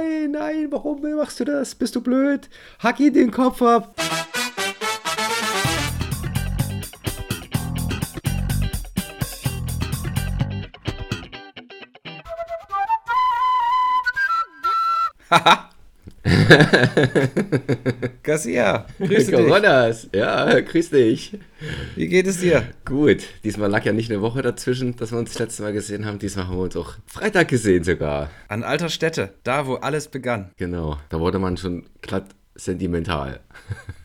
nein, nein, warum machst du das? Bist du blöd? Hack ihn den Kopf ab. Haha. Garcia, grüße dich. Coronas, ja, grüß dich. Wie geht es dir? Gut, diesmal lag ja nicht eine Woche dazwischen, dass wir uns das letzte Mal gesehen haben. Diesmal haben wir uns auch Freitag gesehen sogar. An alter Stätte, da wo alles begann. Genau, da wurde man schon glatt sentimental.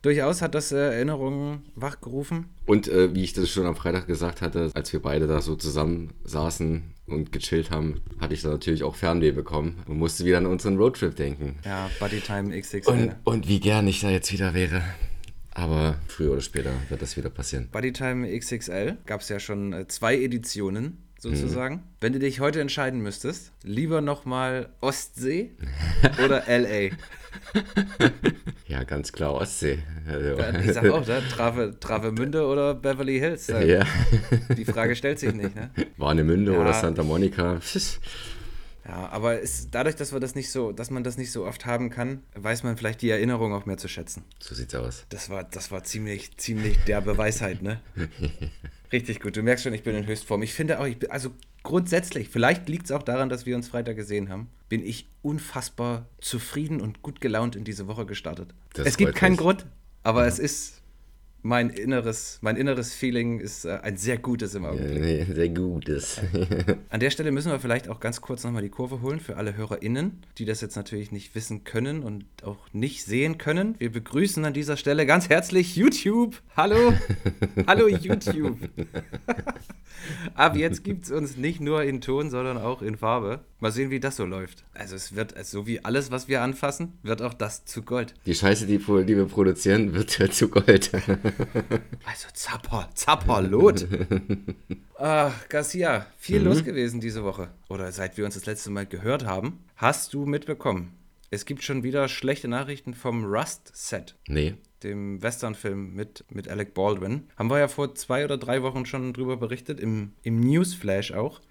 Durchaus hat das äh, Erinnerungen wachgerufen. Und äh, wie ich das schon am Freitag gesagt hatte, als wir beide da so zusammen saßen und gechillt haben, hatte ich da natürlich auch Fernweh bekommen und musste wieder an unseren Roadtrip denken. Ja, Buddytime XXL. Und, und wie gern ich da jetzt wieder wäre. Aber früher oder später wird das wieder passieren. Buddytime XXL gab es ja schon äh, zwei Editionen sozusagen. Wenn du dich heute entscheiden müsstest, lieber nochmal Ostsee oder LA? Ja, ganz klar Ostsee. Also, Ja, ich sag auch, ne? Trave, Travemünde oder Beverly Hills? Äh, ja. Die Frage stellt sich nicht, ne? Warnemünde Ja. oder Santa Monica. Ja, aber es, dadurch, dass wir das nicht so, dass man das nicht so oft haben kann, weiß man vielleicht die Erinnerung auch mehr zu schätzen. So sieht's aus. Das war, das war ziemlich, ziemlich derbe Weisheit, ne? Richtig gut. Du merkst schon, ich bin in Höchstform. Ich finde auch, ich bin, also grundsätzlich, vielleicht liegt es auch daran, dass wir uns Freitag gesehen haben, bin ich unfassbar zufrieden und gut gelaunt in diese Woche gestartet. Das es gibt keinen mich. Grund, aber es ist mein inneres, mein inneres Feeling ist äh, ein sehr gutes im Augenblick. Sehr gutes. An der Stelle müssen wir vielleicht auch ganz kurz nochmal die Kurve holen für alle HörerInnen, die das jetzt natürlich nicht wissen können und auch nicht sehen können. Wir begrüßen an dieser Stelle ganz herzlich YouTube. Hallo, hallo YouTube. Ab jetzt gibt es uns nicht nur in Ton, sondern auch in Farbe. Mal sehen, wie das so läuft. Also es wird, also so wie alles, was wir anfassen, wird auch das zu Gold. Die Scheiße, die, die wir produzieren, wird ja zu Gold. Also Zapper, Zapperlot. Ach, Garcia, viel los gewesen diese Woche. Oder seit wir uns das letzte Mal gehört haben. Hast du mitbekommen? Es gibt schon wieder schlechte Nachrichten vom Rust-Set, Nee. dem Westernfilm mit, mit Alec Baldwin. Haben wir ja vor zwei oder drei Wochen schon drüber berichtet, im, im Newsflash auch,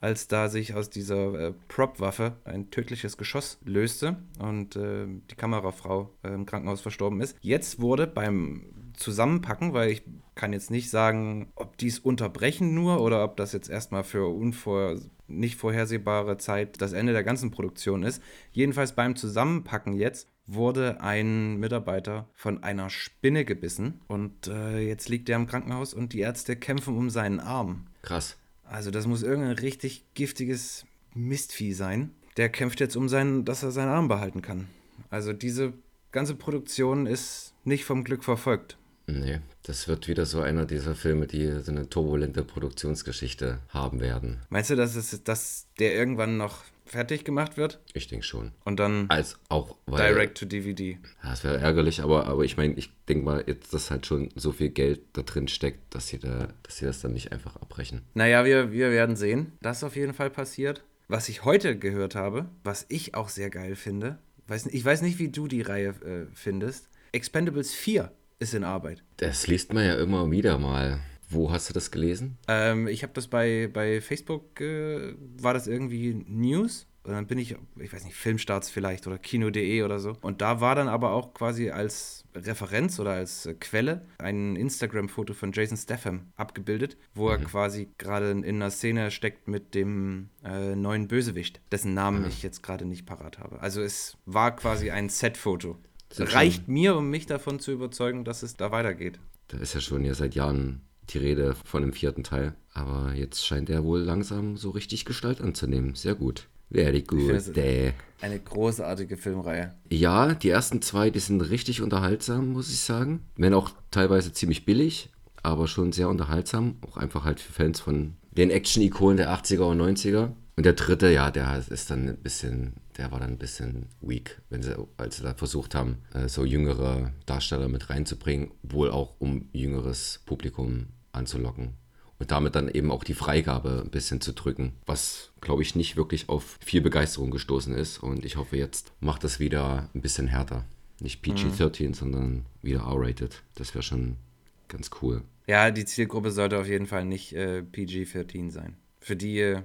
als da sich aus dieser äh, Prop-Waffe ein tödliches Geschoss löste und äh, die Kamerafrau äh, im Krankenhaus verstorben ist. Jetzt wurde beim Zusammenpacken, weil ich kann jetzt nicht sagen, ob die es unterbrechen nur oder ob das jetzt erstmal für unvor, nicht vorhersehbare Zeit das Ende der ganzen Produktion ist. Jedenfalls beim Zusammenpacken jetzt wurde ein Mitarbeiter von einer Spinne gebissen und äh, jetzt liegt er im Krankenhaus und die Ärzte kämpfen um seinen Arm. Krass. Also das muss irgendein richtig giftiges Mistvieh sein. Der kämpft jetzt um seinen, dass er seinen Arm behalten kann. Also diese ganze Produktion ist nicht vom Glück verfolgt. Nee, das wird wieder so einer dieser Filme, die so eine turbulente Produktionsgeschichte haben werden. Meinst du, dass, es, dass der irgendwann noch fertig gemacht wird Ich denke schon. und dann Als auch, weil. direct to DVD? Ja, es wäre ärgerlich, aber, aber ich meine, ich denke mal, jetzt, dass halt schon so viel Geld da drin steckt, dass sie, da, dass sie das dann nicht einfach abbrechen. Naja, wir, wir werden sehen. Das auf jeden Fall passiert. Was ich heute gehört habe, was ich auch sehr geil finde, weiß, ich weiß nicht, wie du die Reihe äh, findest. Expendables 4 ist in Arbeit. Das liest man ja immer wieder mal. Wo hast du das gelesen? Ähm, ich habe das bei, bei Facebook, äh, war das irgendwie News. Und dann bin ich, ich weiß nicht, Filmstarts vielleicht oder Kino.de oder so. Und da war dann aber auch quasi als Referenz oder als äh, Quelle ein Instagram-Foto von Jason Statham abgebildet, wo er quasi gerade in einer Szene steckt mit dem äh, neuen Bösewicht, dessen Namen ich jetzt gerade nicht parat habe. Also es war quasi ein Set-Foto. Sind schon- Reicht mir, um mich davon zu überzeugen, dass es da weitergeht. Da ist ja schon ja seit Jahren die Rede von dem vierten Teil. Aber jetzt scheint er wohl langsam so richtig Gestalt anzunehmen. Sehr gut. Very good. Eine großartige Filmreihe. Ja, die ersten zwei, die sind richtig unterhaltsam, muss ich sagen. Wenn auch teilweise ziemlich billig, aber schon sehr unterhaltsam. Auch einfach halt für Fans von den Action-Ikonen der 80er und 90er. Und der dritte, ja, der ist dann ein bisschen, der war dann ein bisschen weak, wenn sie, als sie da versucht haben, äh, so jüngere Darsteller mit reinzubringen, wohl auch um jüngeres Publikum anzulocken. Und damit dann eben auch die Freigabe ein bisschen zu drücken, was, glaube ich, nicht wirklich auf viel Begeisterung gestoßen ist. Und ich hoffe, jetzt macht das wieder ein bisschen härter. Nicht PG-13, sondern wieder R-rated. Das wäre schon ganz cool. Ja, die Zielgruppe sollte auf jeden Fall nicht äh, PG-13 sein. Für die, äh,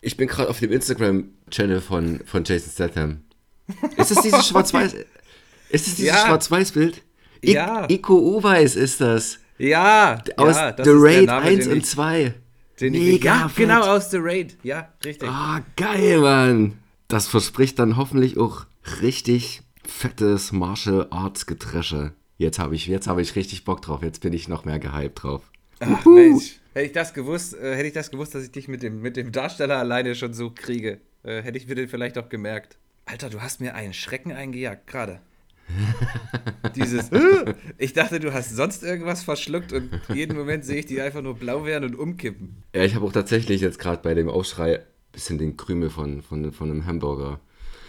Ich bin gerade auf dem Instagram-Channel von, von Jason Statham. Ist es dieses Schwarz-Weiß? Ist es dieses Ja. Schwarz-Weiß-Bild? I Ja. Iko Uweis ist das. Ja, Aus ja, das The Raid Name, 1 den und ich- 2. Den Mega ja, fett. genau, aus The Raid. Ja, richtig. Ah, geil, Mann. Das verspricht dann hoffentlich auch richtig fettes Martial Arts Getresche. Jetzt habe ich, jetzt habe ich richtig Bock drauf. Jetzt bin ich noch mehr gehypt drauf. Ach, Mensch. Hätte ich das gewusst, äh, hätte ich das gewusst, dass ich dich mit dem, mit dem Darsteller alleine schon so kriege, äh, hätte ich mir den vielleicht auch gemerkt. Alter, du hast mir einen Schrecken eingejagt, gerade. Dieses, ich dachte, du hast sonst irgendwas verschluckt und jeden Moment sehe ich die einfach nur blau werden und umkippen. Ja, ich habe auch tatsächlich jetzt gerade bei dem Aufschrei ein bisschen den Krümel von, von, von einem Hamburger.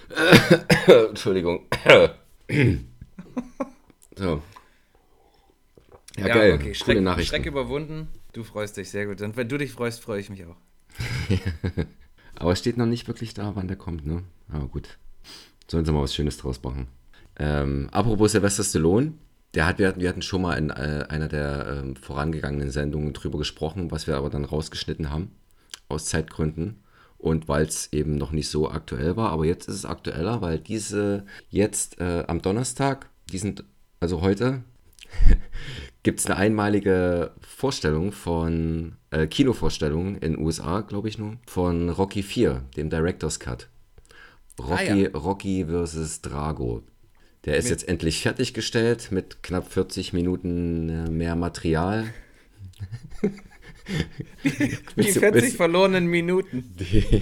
Entschuldigung. so. Ja, geil. okay, Schreck, Nachrichten. Schreck überwunden. Du freust dich sehr gut. Und wenn du dich freust, freue ich mich auch. Aber es steht noch nicht wirklich da, wann der kommt, ne? Aber gut. Sollen sie mal was Schönes draus machen. Ähm, apropos Sylvester Stallone, der hat, wir, hatten, wir hatten schon mal in äh, einer der ähm, vorangegangenen Sendungen drüber gesprochen, was wir aber dann rausgeschnitten haben, aus Zeitgründen. Und weil es eben noch nicht so aktuell war, aber jetzt ist es aktueller, weil diese jetzt äh, am Donnerstag, diesen, also heute, gibt es eine einmalige Vorstellung von, äh, Kinovorstellung in den USA, glaube ich nur, von Rocky 4, dem Director's Cut. Rocky, Ah, ja. Rocky vs. Drago. Der ist jetzt endlich fertiggestellt mit knapp 40 Minuten äh, mehr Material. Die 40 verlorenen Minuten.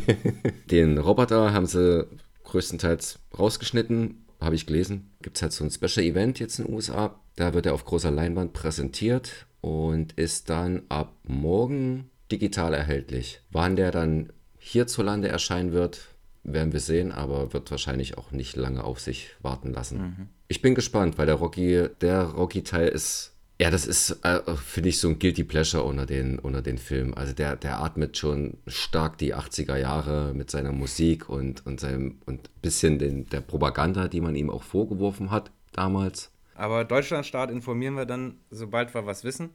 Den Roboter haben sie größtenteils rausgeschnitten, habe ich gelesen. Gibt es halt so ein Special Event jetzt in den USA. Da wird er auf großer Leinwand präsentiert und ist dann ab morgen digital erhältlich. Wann der dann hierzulande erscheinen wird, werden wir sehen, aber wird wahrscheinlich auch nicht lange auf sich warten lassen. Ich bin gespannt, weil der Rocky, der Rocky-Teil ist ja, das ist, äh, finde ich, so ein Guilty Pleasure unter den, unter den Filmen. Also der, der atmet schon stark die 80er Jahre mit seiner Musik und, und seinem und ein bisschen den, der Propaganda, die man ihm auch vorgeworfen hat damals. Aber Deutschlandstart informieren wir dann, sobald wir was wissen.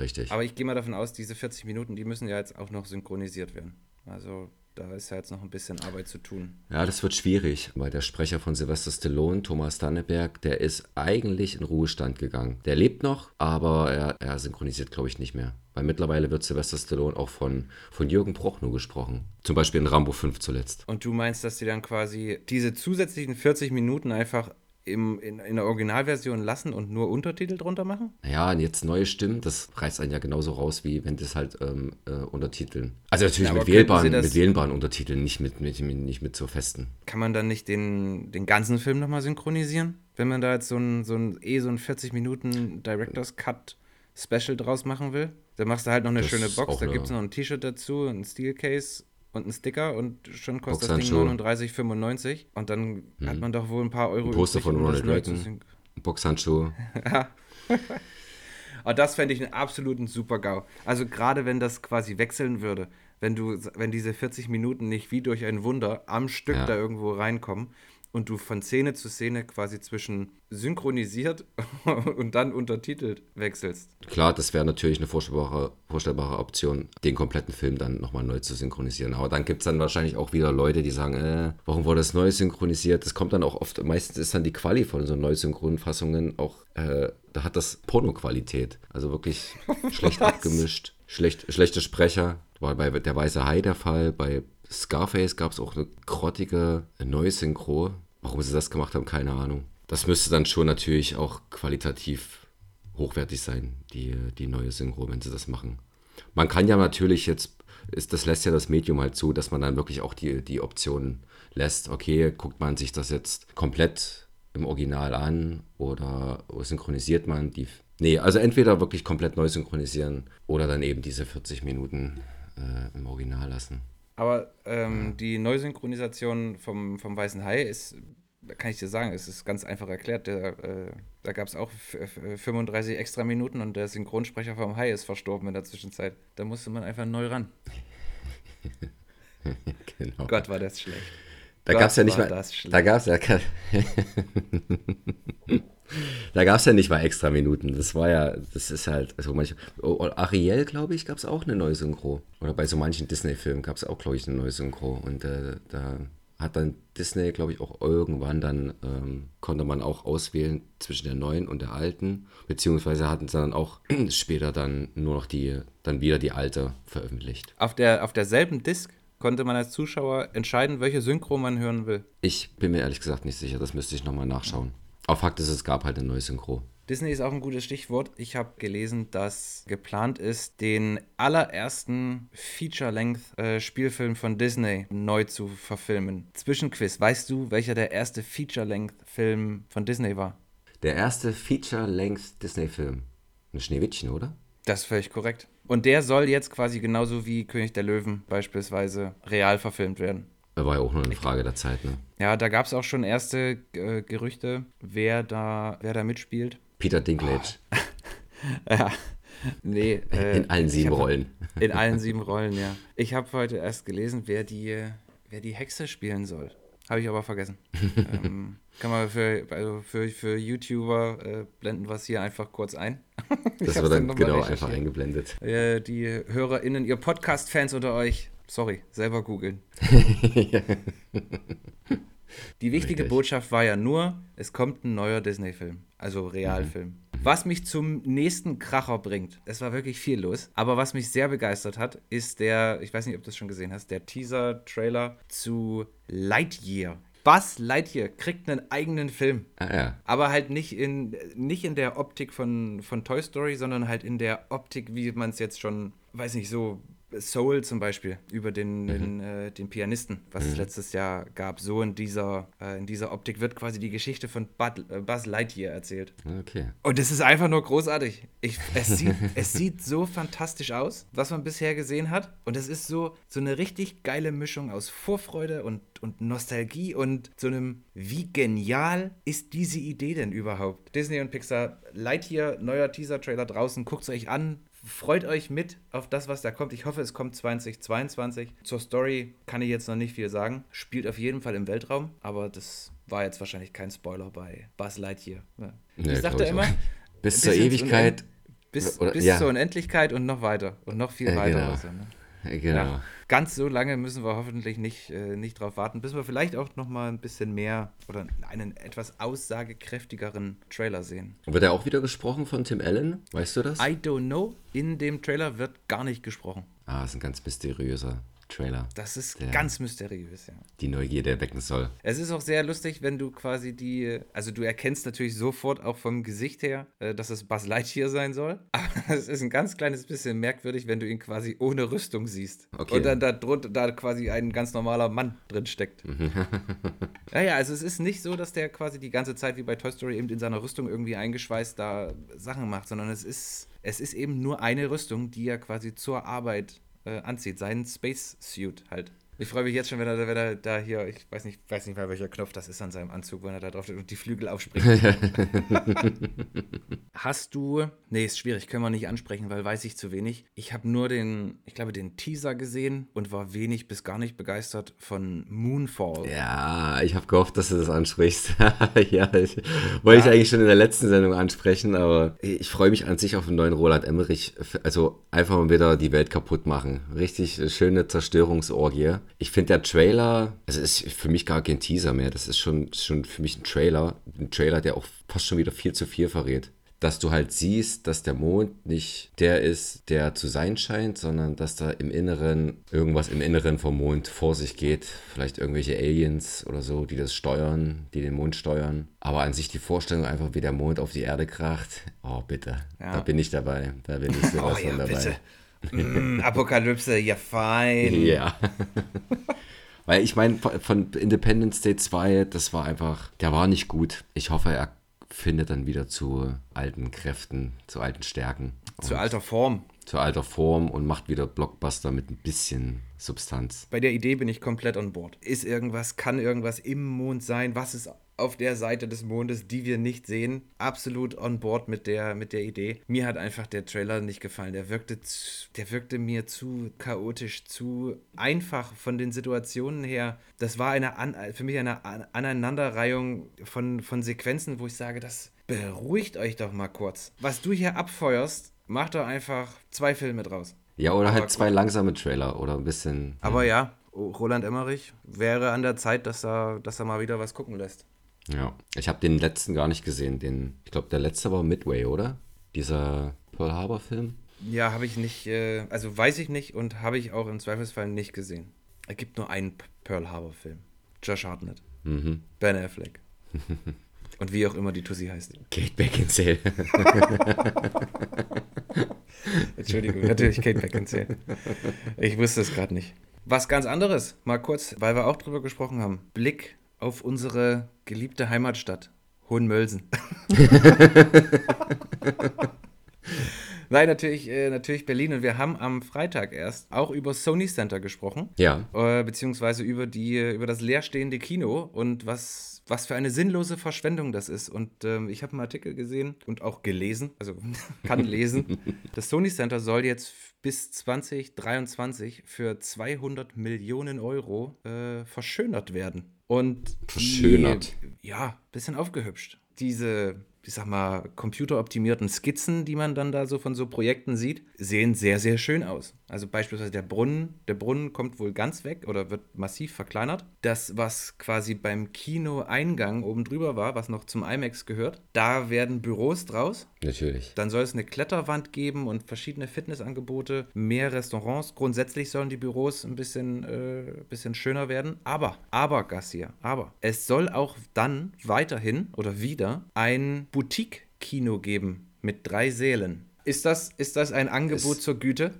Richtig. Aber ich gehe mal davon aus, diese 40 Minuten, die müssen ja jetzt auch noch synchronisiert werden. Also da ist ja jetzt noch ein bisschen Arbeit zu tun. Ja, das wird schwierig, weil der Sprecher von Sylvester Stallone, Thomas Danneberg, der ist eigentlich in Ruhestand gegangen. Der lebt noch, aber er, er synchronisiert, glaube ich, nicht mehr. Weil mittlerweile wird Sylvester Stallone auch von, von Jürgen Prochnow gesprochen. Zum Beispiel in Rambo 5 zuletzt. Und du meinst, dass die dann quasi diese zusätzlichen 40 Minuten einfach im, in, in der Originalversion lassen und nur Untertitel drunter machen? Ja, und jetzt neue Stimmen, das reißt einen ja genauso raus, wie wenn das halt ähm, äh, untertiteln. Also natürlich Ja, mit, wählbaren, mit wählbaren Untertiteln, nicht mit, mit, mit, nicht mit so festen. Kann man dann nicht den, den ganzen Film nochmal synchronisieren? Wenn man da jetzt so ein, so ein eh so ein 40 Minuten Director's Cut Special draus machen will? Dann machst du halt noch eine Das schöne Box, da gibt es noch ein T-Shirt dazu, ein Steelcase und ein Sticker und schon kostet das Ding Boxhandschuhe. 39,95 und dann hat man doch wohl ein paar Euro Ein Poster übrig, von Ronald Reagan. Boxhandschuhe. Aber das fände ich einen absoluten Super-GAU. Also gerade wenn das quasi wechseln würde, wenn du, wenn diese 40 Minuten nicht wie durch ein Wunder am Stück Ja. da irgendwo reinkommen und du von Szene zu Szene quasi zwischen synchronisiert und dann untertitelt wechselst. Klar, das wäre natürlich eine vorstellbare, vorstellbare Option, den kompletten Film dann nochmal neu zu synchronisieren. Aber dann gibt es dann wahrscheinlich auch wieder Leute, die sagen, äh, warum wurde das neu synchronisiert? Das kommt dann auch oft, meistens ist dann die Quali von so Neusynchronfassungen auch, äh, da hat das Porno-Qualität. Also wirklich schlecht Was? abgemischt, schlecht, schlechte Sprecher. War bei Der Weiße Hai der Fall, bei Scarface gab es auch eine grottige Neusynchro. Warum sie das gemacht haben, keine Ahnung. Das müsste dann schon natürlich auch qualitativ hochwertig sein, die, die neue Synchro, wenn sie das machen. Man kann ja natürlich jetzt, ist, das lässt ja das Medium halt zu, dass man dann wirklich auch die, die Optionen lässt. Okay, guckt man sich das jetzt komplett im Original an oder synchronisiert man die. Nee, also entweder wirklich komplett neu synchronisieren oder dann eben diese 40 Minuten äh, im Original lassen. Aber ähm, die Neusynchronisation vom, vom Weißen Hai ist, kann ich dir sagen, es ist ganz einfach erklärt. Der, äh, da gab es auch f- f- 35 extra Minuten und der Synchronsprecher vom Hai ist verstorben in der Zwischenzeit. Da musste man einfach neu ran. Genau. Gott, war das schlecht. Da gab es ja nicht mal. Da gab es ja. Da gab es ja nicht mal extra Minuten. Das war ja, das ist halt, also manche, oh, Ariel, glaube ich, gab es auch eine neue Synchro. Oder bei so manchen Disney-Filmen gab es auch, glaube ich, eine neue Synchro. Und äh, da hat dann Disney, glaube ich, auch irgendwann dann, ähm, konnte man auch auswählen zwischen der neuen und der alten. Beziehungsweise hatten sie dann auch später dann nur noch die, dann wieder die alte veröffentlicht. Auf, der, auf derselben Disc konnte man als Zuschauer entscheiden, welche Synchro man hören will. Ich bin mir ehrlich gesagt nicht sicher, das müsste ich nochmal nachschauen. Aber Fakt ist, es gab halt eine neue Synchro. Disney ist auch ein gutes Stichwort. Ich habe gelesen, dass geplant ist, den allerersten Feature-Length-Spielfilm von Disney neu zu verfilmen. Zwischenquiz, weißt du, welcher der erste Feature-Length-Film von Disney war? Der erste Feature-Length-Disney-Film. Ein Schneewittchen, oder? Das ist völlig korrekt. Und der soll jetzt quasi genauso wie König der Löwen beispielsweise real verfilmt werden. War ja auch nur eine Frage der Zeit, ne? Ja, da gab es auch schon erste äh, Gerüchte, wer da, wer da mitspielt. Peter Dinklage. ja. Nee. Äh, in allen sieben hab, Rollen. In allen sieben Rollen, ja. Ich habe heute erst gelesen, wer die, wer die Hexe spielen soll. Habe ich aber vergessen. ähm, kann man für, also für, für YouTuber äh, blenden es hier einfach kurz ein. das wird dann, dann genau einfach eingeblendet. Äh, die HörerInnen, ihr Podcast-Fans unter euch, sorry, selber googeln. Die wichtige Richtig. Botschaft war ja nur, es kommt ein neuer Disney-Film, also Realfilm. Mhm. Was mich zum nächsten Kracher bringt, es war wirklich viel los, aber was mich sehr begeistert hat, ist der, ich weiß nicht, ob du das schon gesehen hast, der Teaser-Trailer zu Lightyear. Buzz Lightyear kriegt einen eigenen Film. Ah, ja. Aber halt nicht in, nicht in der Optik von, von Toy Story, sondern halt in der Optik, wie man es jetzt schon, weiß nicht, so Soul zum Beispiel über den, mhm. den, äh, den, Pianisten, was mhm. es letztes Jahr gab. So in dieser, äh, in dieser Optik wird quasi die Geschichte von Bud, äh, Buzz Lightyear erzählt. Okay. Und es ist einfach nur großartig. Ich, es, sieht, es sieht so fantastisch aus, was man bisher gesehen hat. Und es ist so, so eine richtig geile Mischung aus Vorfreude und, und Nostalgie und so einem, wie genial ist diese Idee denn überhaupt? Disney und Pixar, Lightyear, neuer Teaser-Trailer draußen, guckt es euch an, freut euch mit auf das, was da kommt. Ich hoffe, es kommt 2022. Zur Story kann ich jetzt noch nicht viel sagen. Spielt auf jeden Fall im Weltraum, aber das war jetzt wahrscheinlich kein Spoiler bei Buzz Lightyear. Ja. Nee, ich sagte immer, bis, bis zur Ewigkeit. Bis, bis ja. zur Unendlichkeit und noch weiter. Und noch viel weiter. Genau. Also, ne? Genau. Ja, ganz so lange müssen wir hoffentlich nicht, äh, nicht drauf warten, bis wir vielleicht auch noch mal ein bisschen mehr oder einen etwas aussagekräftigeren Trailer sehen. Wird er auch wieder gesprochen von Tim Allen? Weißt du das? I don't know. In dem Trailer wird gar nicht gesprochen. Ah, ist ein ganz mysteriöser Trailer. Das ist ganz mysteriös, ja. Die Neugierde erwecken soll. Es ist auch sehr lustig, wenn du quasi die, also du erkennst natürlich sofort auch vom Gesicht her, äh, dass es Buzz Lightyear sein soll. Aber es ist ein ganz kleines bisschen merkwürdig, wenn du ihn quasi ohne Rüstung siehst. Okay. Und dann da drunter da quasi ein ganz normaler Mann drin steckt. ja, ja, also es ist nicht so, dass der quasi die ganze Zeit wie bei Toy Story eben in seiner Rüstung irgendwie eingeschweißt da Sachen macht, sondern es ist, es ist eben nur eine Rüstung, die er quasi zur Arbeit äh, anzieht. Seinen Space Suit halt. Ich freue mich jetzt schon, wenn er, wenn er da hier, ich weiß nicht, weiß nicht mal, welcher Knopf das ist an seinem Anzug, wenn er da drauf steht und die Flügel aufspringt. Hast du, nee, ist schwierig, können wir nicht ansprechen, weil weiß ich zu wenig. Ich habe nur den, ich glaube, den Teaser gesehen und war wenig bis gar nicht begeistert von Moonfall. Ja, ich habe gehofft, dass du das ansprichst. ja, ich, wollte ja. ich eigentlich schon in der letzten Sendung ansprechen, aber ich freue mich an sich auf einen neuen Roland Emmerich. Also einfach mal wieder die Welt kaputt machen. Richtig schöne Zerstörungsorgie ich finde der Trailer, also ist für mich gar kein Teaser mehr. Das ist schon, schon für mich ein Trailer. Ein Trailer, der auch fast schon wieder viel zu viel verrät. Dass du halt siehst, dass der Mond nicht der ist, der zu sein scheint, sondern dass da im Inneren irgendwas im Inneren vom Mond vor sich geht. Vielleicht irgendwelche Aliens oder so, die das steuern, die den Mond steuern. Aber an sich die Vorstellung einfach, wie der Mond auf die Erde kracht. Oh, bitte. Ja. Da bin ich dabei. Da bin ich sowas oh, ja, von dabei. Bitte. Mm, Apokalypse, ja fein. Ja. Weil ich meine, von Independence Day 2, das war einfach, der war nicht gut. Ich hoffe, er findet dann wieder zu alten Kräften, zu alten Stärken. Zu alter Form. Zu alter Form und macht wieder Blockbuster mit ein bisschen Substanz. Bei der Idee bin ich komplett an Bord. Ist irgendwas, kann irgendwas im Mond sein? Was ist auf der Seite des Mondes, die wir nicht sehen. Absolut on board mit der, mit der Idee. Mir hat einfach der Trailer nicht gefallen. Der wirkte, zu, der wirkte mir zu chaotisch, zu einfach von den Situationen her. Das war eine an, für mich eine Aneinanderreihung von, von Sequenzen, wo ich sage, das beruhigt euch doch mal kurz. Was du hier abfeuerst, mach doch einfach zwei Filme draus. Ja, oder Aber halt zwei langsame Trailer oder ein bisschen. Aber ja, Roland Emmerich wäre an der Zeit, dass er, dass er mal wieder was gucken lässt. Ja, ich habe den letzten gar nicht gesehen. Den, ich glaube, der letzte war Midway, oder? Dieser Pearl Harbor Film. Ja, habe ich nicht, äh, also weiß ich nicht und habe ich auch im Zweifelsfall nicht gesehen. Es gibt nur einen Pearl Harbor Film. Josh Hartnett. Mhm. Ben Affleck. und wie auch immer die Tussi heißt. Kate Beckinsale. Entschuldigung, natürlich Kate Beckinsale. Ich wusste es gerade nicht. Was ganz anderes, mal kurz, weil wir auch drüber gesprochen haben. Blick auf unsere geliebte Heimatstadt, Hohenmölsen. Nein, natürlich, äh, natürlich Berlin. Und wir haben am Freitag erst auch über Sony Center gesprochen. Ja. Äh, beziehungsweise über, die, über das leerstehende Kino und was, was für eine sinnlose Verschwendung das ist. Und ähm, ich habe einen Artikel gesehen und auch gelesen, also kann lesen. das Sony Center soll jetzt bis 2023 für 200 Millionen Euro äh, verschönert werden. Und verschönert. Die, ja, bisschen aufgehübscht. Diese ich sag mal, computeroptimierten Skizzen, die man dann da so von so Projekten sieht, sehen sehr, sehr schön aus. Also beispielsweise der Brunnen, der Brunnen kommt wohl ganz weg oder wird massiv verkleinert. Das, was quasi beim Kinoeingang oben drüber war, was noch zum IMAX gehört, da werden Büros draus. Natürlich. Dann soll es eine Kletterwand geben und verschiedene Fitnessangebote, mehr Restaurants. Grundsätzlich sollen die Büros ein bisschen, äh, bisschen schöner werden. Aber, aber, Gassier, aber, es soll auch dann weiterhin oder wieder ein Boutique-Kino geben mit drei Sälen. Ist das, ist das ein Angebot es, zur Güte?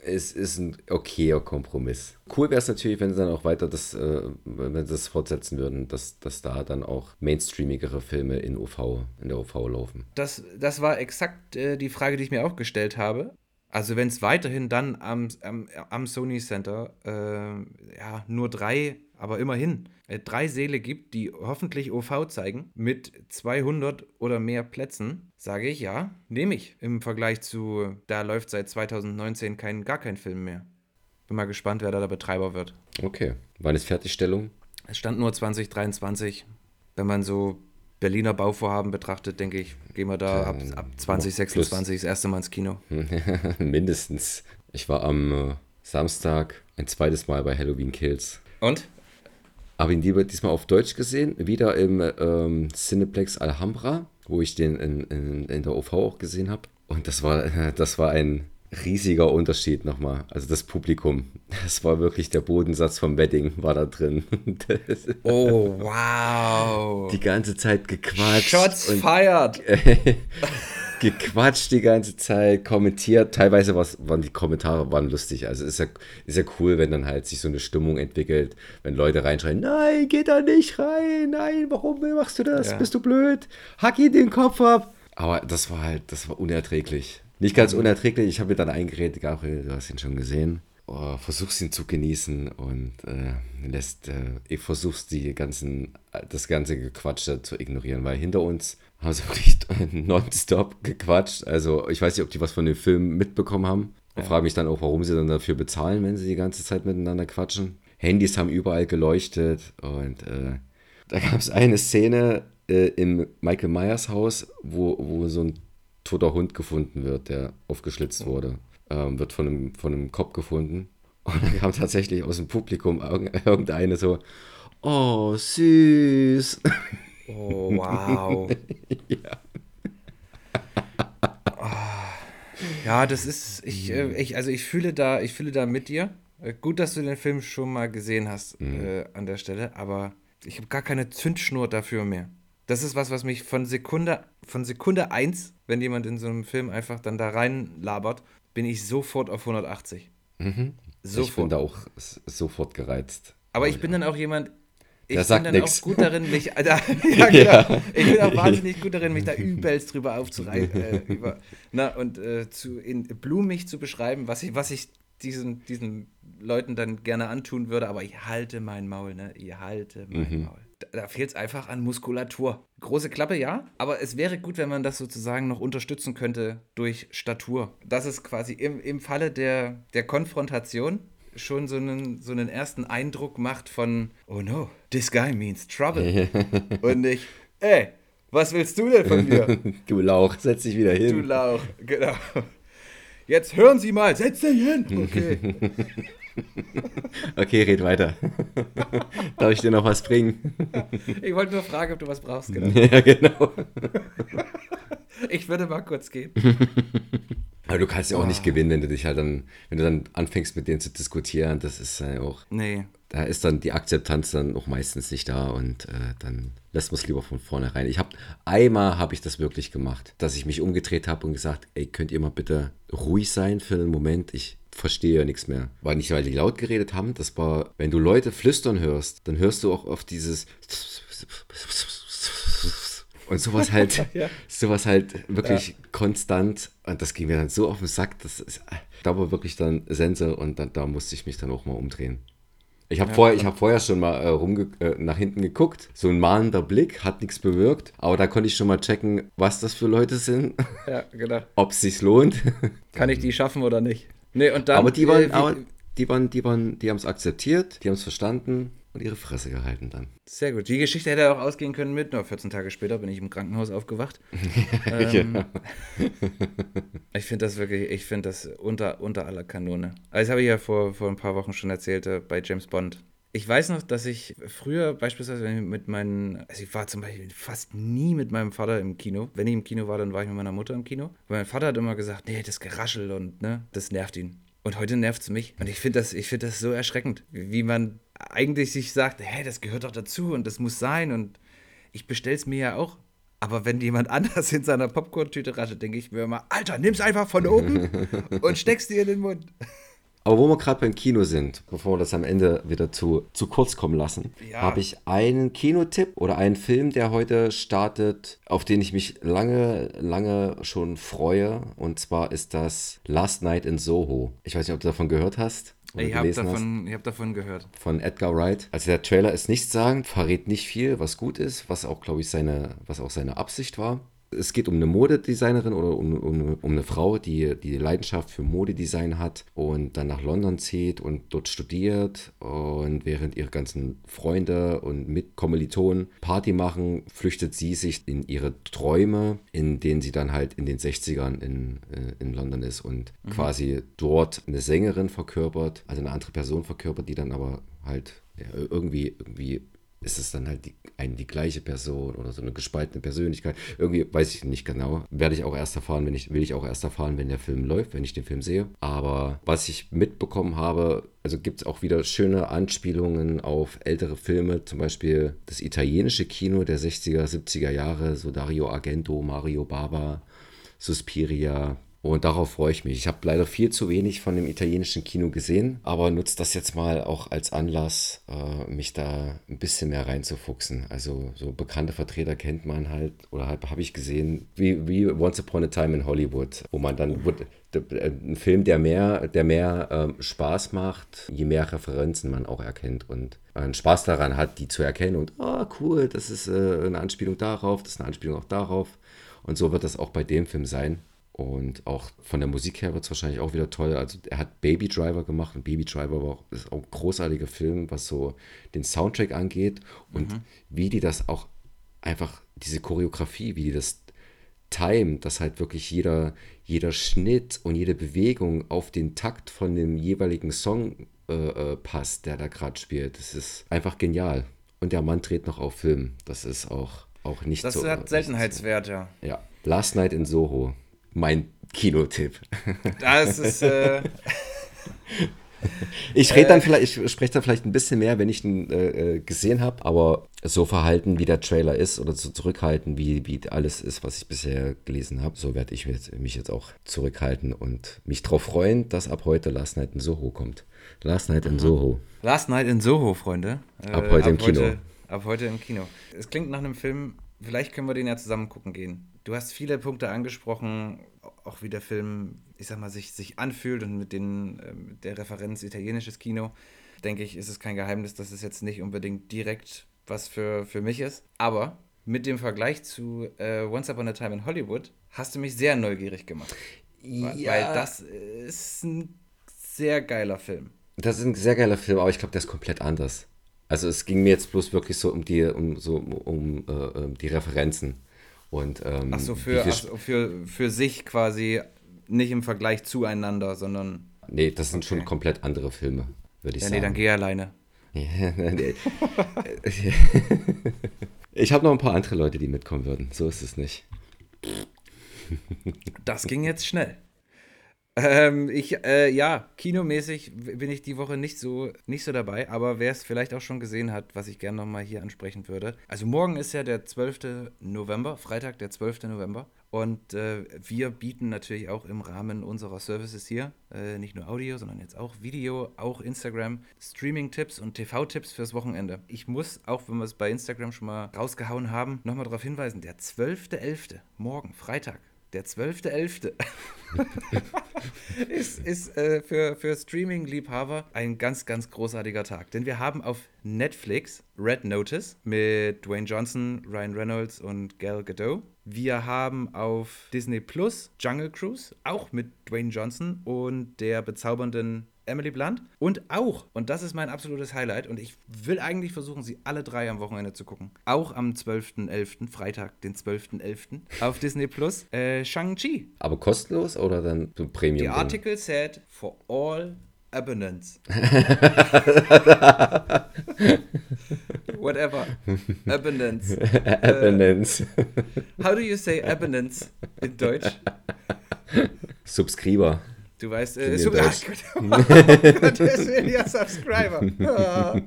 Es ist ein okayer Kompromiss. Cool wäre es natürlich, wenn sie dann auch weiter das, äh, wenn sie das fortsetzen würden, dass, dass da dann auch mainstreamigere Filme in UV, in der UV laufen. Das, das war exakt äh, die Frage, die ich mir auch gestellt habe. Also wenn es weiterhin dann am, am, am Sony Center äh, ja, nur drei aber immerhin äh, drei Säle gibt, die hoffentlich OV zeigen, mit 200 oder mehr Plätzen, sage ich ja, nehme ich. Im Vergleich zu, da läuft seit 2019 kein, gar kein Film mehr. Bin mal gespannt, wer da der Betreiber wird. Okay. Wann ist Fertigstellung? Es stand nur 2023. Wenn man so Berliner Bauvorhaben betrachtet, denke ich, gehen wir da ab, ab 2026 das erste Mal ins Kino. Mindestens. Ich war am äh, Samstag ein zweites Mal bei Halloween Kills. Und? Habe ihn lieber diesmal auf Deutsch gesehen, wieder im ähm, Cineplex Alhambra, wo ich den in, in, in der OV auch gesehen habe. Und das war, das war ein riesiger Unterschied nochmal. Also das Publikum, das war wirklich der Bodensatz vom Wedding, war da drin. oh, wow. Die ganze Zeit gequatscht. Shots feiert. gequatscht die ganze Zeit, kommentiert. Teilweise waren die Kommentare waren lustig. Also ist ja, ist ja cool, wenn dann halt sich so eine Stimmung entwickelt, wenn Leute reinschreien, nein, geh da nicht rein, nein, warum machst du das? Ja. Bist du blöd? Hack ihn den Kopf ab. Aber das war halt, das war unerträglich. Nicht ganz unerträglich, ich habe mir dann eingeredet, Gabriel, du hast ihn schon gesehen. Oh, versuchst ihn zu genießen und äh, lässt, äh, versuchst die ganzen, das ganze Gequatsche zu ignorieren, weil hinter uns haben sie wirklich nonstop gequatscht. Also ich weiß nicht, ob die was von dem Film mitbekommen haben. Ich frage mich dann auch, warum sie dann dafür bezahlen, wenn sie die ganze Zeit miteinander quatschen. Handys haben überall geleuchtet und äh, da gab es eine Szene äh, im Michael Myers Haus, wo, wo so ein toter Hund gefunden wird, der aufgeschlitzt wurde. Ähm, wird von einem, von einem Kopf gefunden. Und dann kam tatsächlich aus dem Publikum irgendeine so, oh, süß. Oh, wow. ja. ja, das ist, ich, äh, ich, also ich fühle da, ich fühle da mit dir. Äh, gut, dass du den Film schon mal gesehen hast mhm. äh, an der Stelle, aber ich habe gar keine Zündschnur dafür mehr. Das ist was, was mich von Sekunde, von Sekunde 1, wenn jemand in so einem Film einfach dann da rein labert, bin ich sofort auf 180. Mhm. Sofort. Ich bin da auch sofort gereizt. Aber ich bin dann auch jemand, ich bin dann nix. auch gut darin, mich. Da, ja, genau. ja. Ich bin auch wahnsinnig gut darin, mich da übelst drüber aufzureiben. Äh, über, na, und äh, zu, in, blumig zu beschreiben, was ich, was ich diesen, diesen Leuten dann gerne antun würde, aber ich halte mein Maul, ne? Ich halte mein mhm. Maul. Da fehlt es einfach an Muskulatur. Große Klappe, ja, aber es wäre gut, wenn man das sozusagen noch unterstützen könnte durch Statur. Das ist quasi im, im Falle der, der Konfrontation schon so einen, so einen ersten Eindruck macht von, oh no, this guy means trouble. Und nicht, ey, was willst du denn von mir? du Lauch, setz dich wieder hin. Du Lauch, genau. Jetzt hören Sie mal, setz dich hin. Okay. okay, red weiter. Darf ich dir noch was bringen? ich wollte nur fragen, ob du was brauchst, genau. Ja, genau. ich würde mal kurz gehen. Aber du kannst ja auch oh. nicht gewinnen, wenn du dich halt dann, wenn du dann anfängst mit denen zu diskutieren, das ist ja auch. Nee. Da ist dann die Akzeptanz dann auch meistens nicht da und äh, dann lässt man es lieber von vornherein. Ich habe einmal habe ich das wirklich gemacht, dass ich mich umgedreht habe und gesagt, ey, könnt ihr mal bitte ruhig sein für einen Moment? Ich verstehe ja nichts mehr. War nicht, weil die laut geredet haben, das war, wenn du Leute flüstern hörst, dann hörst du auch oft dieses und sowas halt, ja. sowas halt wirklich ja. konstant. Und das ging mir dann so auf den Sack, das ist, da war wirklich dann Sensor und dann, da musste ich mich dann auch mal umdrehen. Ich habe ja, vorher, hab vorher schon mal äh, rumge äh, nach hinten geguckt. So ein mahnender Blick hat nichts bewirkt. Aber da konnte ich schon mal checken, was das für Leute sind. Ja, genau. Ob es sich lohnt. Kann ich die schaffen oder nicht? Nee, und dann, aber die waren, äh, aber die waren, die waren, die haben es akzeptiert, die haben es verstanden und ihre Fresse gehalten dann. Sehr gut. Die Geschichte hätte auch ausgehen können mit, nur 14 Tage später bin ich im Krankenhaus aufgewacht. ähm, ich finde das wirklich, ich finde das unter, unter aller Kanone. Also das habe ich ja vor, vor ein paar Wochen schon erzählt äh, bei James Bond. Ich weiß noch, dass ich früher beispielsweise wenn ich mit meinen, also ich war zum Beispiel fast nie mit meinem Vater im Kino. Wenn ich im Kino war, dann war ich mit meiner Mutter im Kino. Weil mein Vater hat immer gesagt, nee, das Geraschel und ne, das nervt ihn. Und heute nervt es mich. Und ich finde das, find das so erschreckend, wie man eigentlich sich sagt, hey, das gehört doch dazu und das muss sein und ich bestelle es mir ja auch. Aber wenn jemand anders in seiner Popcorn-Tüte raschelt, denke ich mir immer, Alter, nimm's einfach von oben und steck's dir in den Mund. Aber wo wir gerade beim Kino sind, bevor wir das am Ende wieder zu, zu kurz kommen lassen, ja. habe ich einen Kinotipp oder einen Film, der heute startet, auf den ich mich lange, lange schon freue. Und zwar ist das Last Night in Soho. Ich weiß nicht, ob du davon gehört hast. Ich habe davon, hab davon gehört. Von Edgar Wright. Also der Trailer ist nichts sagen, verrät nicht viel, was gut ist, was auch, glaube ich, seine, was auch seine Absicht war es geht um eine Modedesignerin oder um, um, um eine Frau, die die Leidenschaft für Modedesign hat und dann nach London zieht und dort studiert. Und während ihre ganzen Freunde und Mitkommilitonen Party machen, flüchtet sie sich in ihre Träume, in denen sie dann halt in den 60ern in, äh, in London ist und mhm. quasi dort eine Sängerin verkörpert, also eine andere Person verkörpert, die dann aber halt ja, irgendwie, irgendwie ist es dann halt die, ein, die gleiche Person oder so eine gespaltene Persönlichkeit. Irgendwie weiß ich nicht genau. Werde ich auch erst erfahren, wenn ich, will ich auch erst erfahren, wenn der Film läuft, wenn ich den Film sehe. Aber was ich mitbekommen habe, also gibt es auch wieder schöne Anspielungen auf ältere Filme, zum Beispiel das italienische Kino der 60er, 70er Jahre, so Dario Argento, Mario Baba, Suspiria, und darauf freue ich mich. Ich habe leider viel zu wenig von dem italienischen Kino gesehen, aber nutze das jetzt mal auch als Anlass, äh, mich da ein bisschen mehr reinzufuchsen. Also so bekannte Vertreter kennt man halt oder habe ich gesehen, wie, wie Once Upon a Time in Hollywood, wo man dann wo, ein Film, der mehr, der mehr ähm, Spaß macht, je mehr Referenzen man auch erkennt und einen Spaß daran hat, die zu erkennen und oh cool, das ist äh, eine Anspielung darauf, das ist eine Anspielung auch darauf. Und so wird das auch bei dem Film sein. Und auch von der Musik her wird es wahrscheinlich auch wieder toll. Also er hat Baby Driver gemacht und Baby Driver war auch, ist auch ein großartiger Film, was so den Soundtrack angeht und mhm. wie die das auch einfach, diese Choreografie, wie die das time, dass halt wirklich jeder, jeder Schnitt und jede Bewegung auf den Takt von dem jeweiligen Song äh, äh, passt, der da gerade spielt. Das ist einfach genial. Und der Mann dreht noch auf Film. Das ist auch, auch nicht das so. Das hat Seltenheitswert, ja. Ja. Last Night in Soho mein Kinotipp. Das ist. Äh ich rede dann vielleicht, ich spreche da vielleicht ein bisschen mehr, wenn ich ihn äh, äh, gesehen habe, aber so verhalten, wie der Trailer ist oder so zurückhalten, wie, wie alles ist, was ich bisher gelesen habe, so werde ich mich jetzt auch zurückhalten und mich darauf freuen, dass ab heute Last Night in Soho kommt. Last Night in mhm. Soho. Last Night in Soho, Freunde. Ab heute äh, ab im Kino. Heute, ab heute im Kino. Es klingt nach einem Film, vielleicht können wir den ja zusammen gucken gehen. Du hast viele Punkte angesprochen, auch wie der Film, ich sag mal, sich, sich anfühlt und mit den, äh, der Referenz italienisches Kino, denke ich, ist es kein Geheimnis, dass es jetzt nicht unbedingt direkt was für, für mich ist. Aber mit dem Vergleich zu äh, Once Upon a Time in Hollywood hast du mich sehr neugierig gemacht. Ja. Weil das ist ein sehr geiler Film. Das ist ein sehr geiler Film, aber ich glaube, der ist komplett anders. Also es ging mir jetzt bloß wirklich so um die, um so um, äh, die Referenzen. Und, ähm, ach so, für, ach so, für, für sich quasi nicht im Vergleich zueinander, sondern. Nee, das sind okay. schon komplett andere Filme, würde ich ja, sagen. Nee, dann geh alleine. ich habe noch ein paar andere Leute, die mitkommen würden. So ist es nicht. Das ging jetzt schnell. Ähm, ich, äh, ja, kinomäßig bin ich die Woche nicht so, nicht so dabei, aber wer es vielleicht auch schon gesehen hat, was ich gerne nochmal hier ansprechen würde. Also morgen ist ja der 12. November, Freitag, der 12. November. Und äh, wir bieten natürlich auch im Rahmen unserer Services hier äh, nicht nur Audio, sondern jetzt auch Video, auch Instagram, Streaming-Tipps und TV-Tipps fürs Wochenende. Ich muss, auch wenn wir es bei Instagram schon mal rausgehauen haben, nochmal darauf hinweisen, der 12.11., morgen, Freitag, der 12.11. ist, ist äh, für, für Streaming-Liebhaber ein ganz, ganz großartiger Tag. Denn wir haben auf Netflix Red Notice mit Dwayne Johnson, Ryan Reynolds und Gal Gadot. Wir haben auf Disney Plus Jungle Cruise, auch mit Dwayne Johnson und der bezaubernden Emily Blunt. Und auch, und das ist mein absolutes Highlight, und ich will eigentlich versuchen, sie alle drei am Wochenende zu gucken. Auch am 12.11., Freitag, den 12.11. auf Disney Plus, äh, Shang-Chi. Aber kostenlos oder dann so Premium? The article said for all abonnents. Whatever. Abonnents. Abonnents. Uh, how do you say abonnents in Deutsch? Subscriber. Du weißt, äh, Sub Ach oh Gott, der ist ja Subscriber.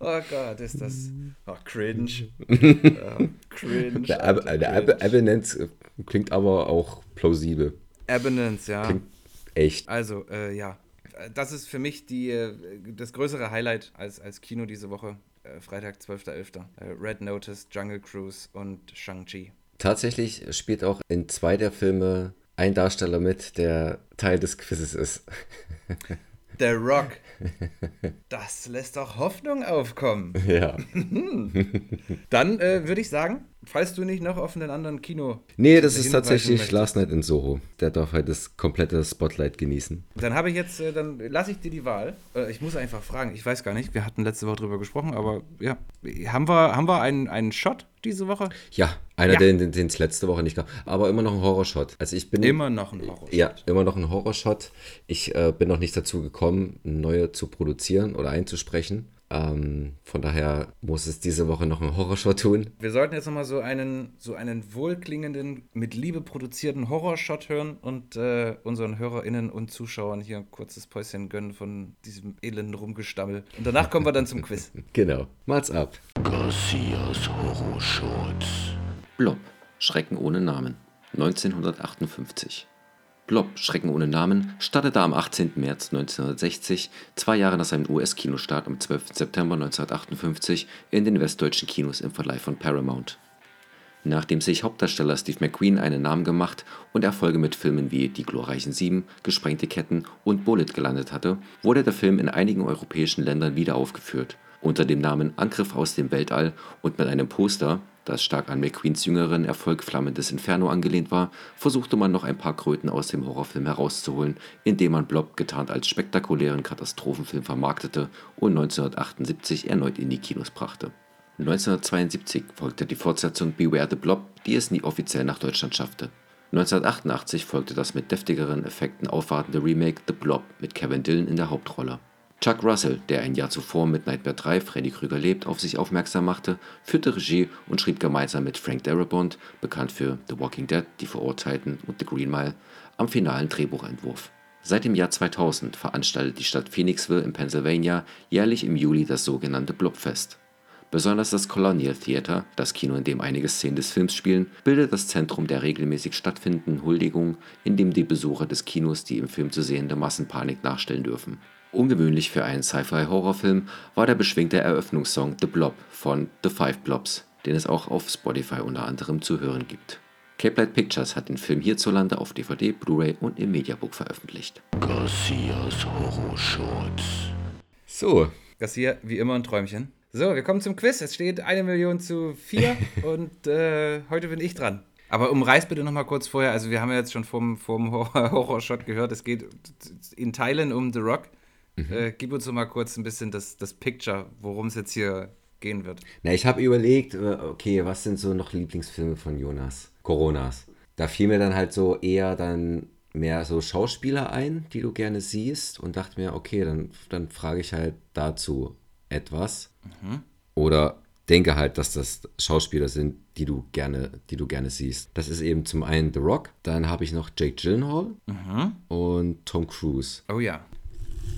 Oh. oh Gott, ist das oh, cringe. Oh, cringe. Der, Ab der Ab Abonance klingt aber auch plausibel. Abonance, ja. Klingt echt. Also, äh, ja. Das ist für mich die, äh, das größere Highlight als, als Kino diese Woche. Äh, Freitag, 12.11. Äh, Red Notice, Jungle Cruise und Shang-Chi. Tatsächlich spielt auch in zwei der Filme ein Darsteller mit, der Teil des Quizzes ist. The Rock. Das lässt doch Hoffnung aufkommen. Ja. Dann äh, würde ich sagen, falls du nicht noch auf einen anderen Kino. Nee, das ist tatsächlich Last Night in Soho. Der darf halt das komplette Spotlight genießen. Dann habe ich jetzt, äh, dann lasse ich dir die Wahl. Äh, ich muss einfach fragen, ich weiß gar nicht, wir hatten letzte Woche drüber gesprochen, aber ja, haben wir, haben wir einen, einen Shot diese Woche? Ja, einer, ja. den es letzte Woche nicht gab. Aber immer noch ein Horrorshot. Also ich bin. Immer noch ein Horrorshot. Ja, immer noch ein Horrorshot. Ich äh, bin noch nicht dazu gekommen, neue zu produzieren oder einzusprechen. Ähm, von daher muss es diese Woche noch ein Horrorshot tun. Wir sollten jetzt nochmal so einen, so einen wohlklingenden, mit Liebe produzierten Horrorshot hören und äh, unseren HörerInnen und Zuschauern hier ein kurzes Päuschen gönnen von diesem elenden Rumgestammel. Und danach kommen wir dann zum Quiz. Genau. Mal's ab. Garcias Horrorshot. Blob. Schrecken ohne Namen. 1958. Blob, Schrecken ohne Namen, startete am 18. März 1960, zwei Jahre nach seinem US-Kinostart am 12. September 1958, in den westdeutschen Kinos im Verleih von Paramount. Nachdem sich Hauptdarsteller Steve McQueen einen Namen gemacht und Erfolge mit Filmen wie Die glorreichen Sieben, Gesprengte Ketten und Bullet gelandet hatte, wurde der Film in einigen europäischen Ländern wieder aufgeführt, unter dem Namen Angriff aus dem Weltall und mit einem Poster, das stark an McQueens jüngeren Erfolg Flammendes Inferno angelehnt war, versuchte man noch ein paar Kröten aus dem Horrorfilm herauszuholen, indem man Blob getarnt als spektakulären Katastrophenfilm vermarktete und 1978 erneut in die Kinos brachte. 1972 folgte die Fortsetzung Beware the Blob, die es nie offiziell nach Deutschland schaffte. 1988 folgte das mit deftigeren Effekten aufwartende Remake The Blob mit Kevin Dillon in der Hauptrolle Chuck Russell, der ein Jahr zuvor mit Nightmare 3 Freddy Krüger lebt auf sich aufmerksam machte, führte Regie und schrieb gemeinsam mit Frank Darabont, bekannt für The Walking Dead, Die Verurteilten und The Green Mile, am finalen Drehbuchentwurf. Seit dem Jahr 2000 veranstaltet die Stadt Phoenixville in Pennsylvania jährlich im Juli das sogenannte Blobfest. Besonders das Colonial Theater, das Kino, in dem einige Szenen des Films spielen, bildet das Zentrum der regelmäßig stattfindenden Huldigung, in dem die Besucher des Kinos die im Film zu sehende Massenpanik nachstellen dürfen Ungewöhnlich für einen Sci-Fi-Horrorfilm war der beschwingte Eröffnungssong The Blob von The Five Blobs, den es auch auf Spotify unter anderem zu hören gibt. Cape Light Pictures hat den Film hierzulande auf DVD, Blu-ray und im Mediabook veröffentlicht. Garcias Horror Shorts. So. Garcia, wie immer ein Träumchen. So, wir kommen zum Quiz. Es steht eine Million zu vier und äh, heute bin ich dran. Aber umreiß bitte noch mal kurz vorher. Also, wir haben ja jetzt schon vom, vom Horrorshot gehört, es geht in Teilen um The Rock. Mhm. Äh, gib uns mal kurz ein bisschen das, das Picture, worum es jetzt hier gehen wird. Na, ich habe überlegt, äh, okay, was sind so noch Lieblingsfilme von Jonas? Coronas. Da fiel mir dann halt so eher dann mehr so Schauspieler ein, die du gerne siehst und dachte mir, okay, dann, dann frage ich halt dazu etwas. Mhm. Oder denke halt, dass das Schauspieler sind, die du gerne, die du gerne siehst. Das ist eben zum einen The Rock, dann habe ich noch Jake Gyllenhaal mhm. und Tom Cruise. Oh ja.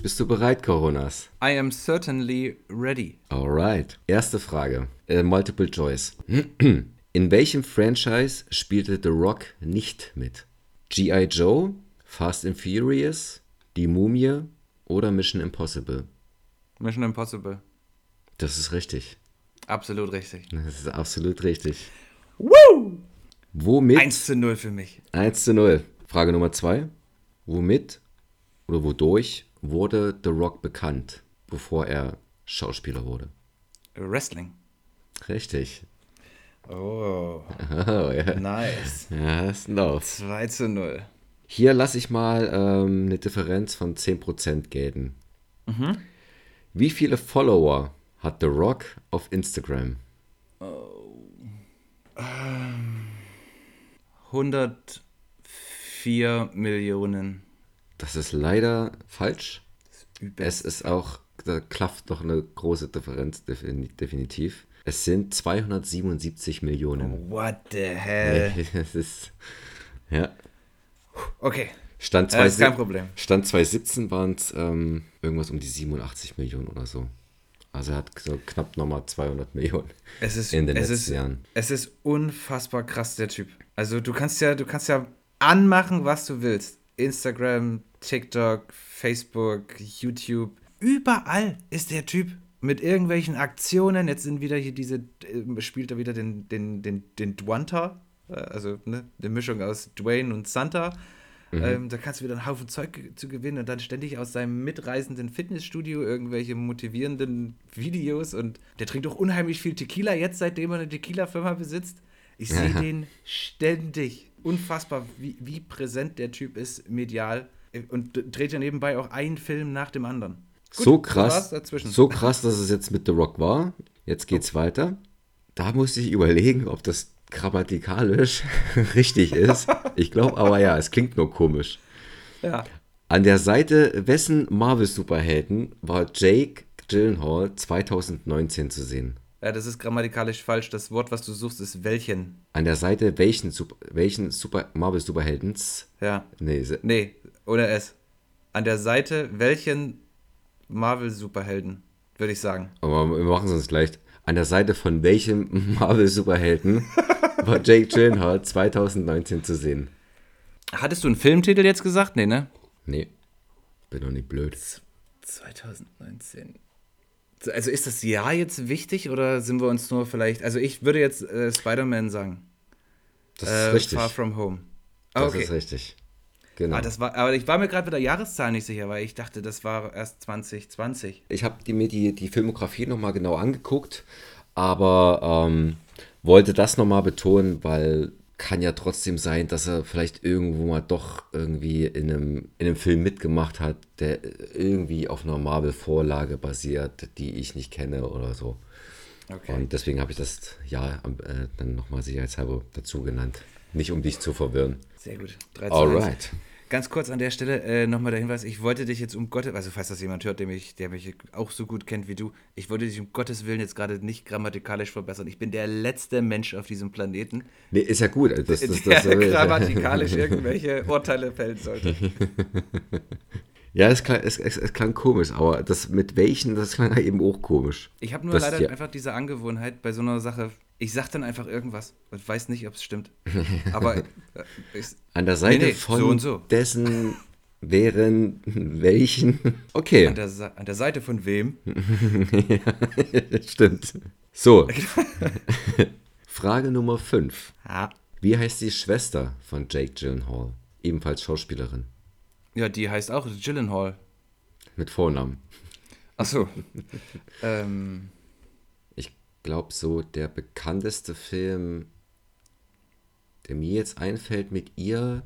Bist du bereit, Coronas? I am certainly ready. Alright. Erste Frage. Äh, multiple Choice. In welchem Franchise spielte The Rock nicht mit? G.I. Joe, Fast and Furious, Die Mumie oder Mission Impossible? Mission Impossible. Das ist richtig. Absolut richtig. Das ist absolut richtig. Woo! Womit? 1 zu 0 für mich. 1 zu 0. Frage Nummer 2. Womit oder wodurch wurde The Rock bekannt, bevor er Schauspieler wurde? Wrestling. Richtig. Oh. oh ja. Nice. Ja, ist ein 2 zu 0. Hier lasse ich mal ähm, eine Differenz von 10% gelten. Mhm. Wie viele Follower hat The Rock auf Instagram? Oh. Ähm, 104 Millionen. Das ist leider falsch. Ist es ist auch, da klafft noch eine große Differenz, definitiv. Es sind 277 Millionen. What the hell? Das ist, ja. Okay. Stand ja, ist kein Problem. Stand 2017 waren es ähm, irgendwas um die 87 Millionen oder so. Also er hat so knapp nochmal 200 Millionen es ist, in den es letzten ist, Jahren. Es ist unfassbar krass, der Typ. Also du kannst ja, du kannst ja anmachen, was du willst. Instagram, TikTok, Facebook, YouTube. Überall ist der Typ mit irgendwelchen Aktionen. Jetzt sind wieder hier diese, äh, spielt er wieder den, den, den, den Dwanta, äh, also ne, eine Mischung aus Dwayne und Santa. Mhm. Ähm, da kannst du wieder einen Haufen Zeug zu gewinnen und dann ständig aus seinem mitreisenden Fitnessstudio irgendwelche motivierenden Videos und der trinkt auch unheimlich viel Tequila jetzt, seitdem er eine Tequila-Firma besitzt. Ich sehe den ständig. Unfassbar, wie, wie präsent der Typ ist medial und dreht ja nebenbei auch einen Film nach dem anderen. Gut, so krass, so krass, dass es jetzt mit The Rock war. Jetzt geht's oh. weiter. Da musste ich überlegen, ob das grammatikalisch richtig ist. Ich glaube aber ja, es klingt nur komisch. Ja. An der Seite wessen Marvel-Superhelden war Jake Gyllenhaal 2019 zu sehen? Ja, das ist grammatikalisch falsch. Das Wort, was du suchst, ist welchen. An der Seite welchen, welchen Super Marvel-Superheldens? Ja. Nee, nee, ohne S. An der Seite welchen Marvel-Superhelden, würde ich sagen. Aber wir machen es uns leicht. An der Seite von welchem Marvel-Superhelden war Jake Gyllenhaal 2019 zu sehen? Hattest du einen Filmtitel jetzt gesagt? Nee, ne? Nee. Bin doch nicht blöd. 2019. Also ist das Jahr jetzt wichtig oder sind wir uns nur vielleicht. Also ich würde jetzt äh, Spider-Man sagen. Das ist äh, richtig. Far From Home. Ah, das ist richtig. Genau. Ah, das war, aber ich war mir gerade mit der Jahreszahl nicht sicher, weil ich dachte, das war erst 2020. Ich habe mir die, die Filmografie nochmal genau angeguckt, aber ähm, wollte das nochmal betonen, weil kann ja trotzdem sein, dass er vielleicht irgendwo mal doch irgendwie in einem, in einem Film mitgemacht hat, der irgendwie auf einer Marvel-Vorlage basiert, die ich nicht kenne oder so. Okay. Und deswegen habe ich das ja äh, dann nochmal sicherheitshalber dazu genannt. Nicht um dich zu verwirren. Sehr gut. 3 Alright. Ganz kurz an der Stelle äh, nochmal der Hinweis, ich wollte dich jetzt um Gottes, also falls das jemand hört, der mich, der mich auch so gut kennt wie du, ich wollte dich um Gottes Willen jetzt gerade nicht grammatikalisch verbessern. Ich bin der letzte Mensch auf diesem Planeten. Nee, ist ja gut. Das, das, der das, grammatikalisch irgendwelche Urteile fällen sollte. Ja, es klang, es, es, es klang komisch, aber das mit welchen, das klang eben auch komisch. Ich habe nur das, leider ja. einfach diese Angewohnheit bei so einer Sache, ich sag dann einfach irgendwas und weiß nicht, ob es stimmt. Aber äh, ich, an der Seite nee, nee, von so so. dessen wären welchen. Okay. An der, an der Seite von wem? ja, stimmt. So. Frage Nummer 5. Ja. Wie heißt die Schwester von Jake Gyllenhaal? Ebenfalls Schauspielerin. Ja, die heißt auch Gyllenhaal. Mit Vornamen. Ach so. ähm, glaube, so der bekannteste Film, der mir jetzt einfällt mit ihr,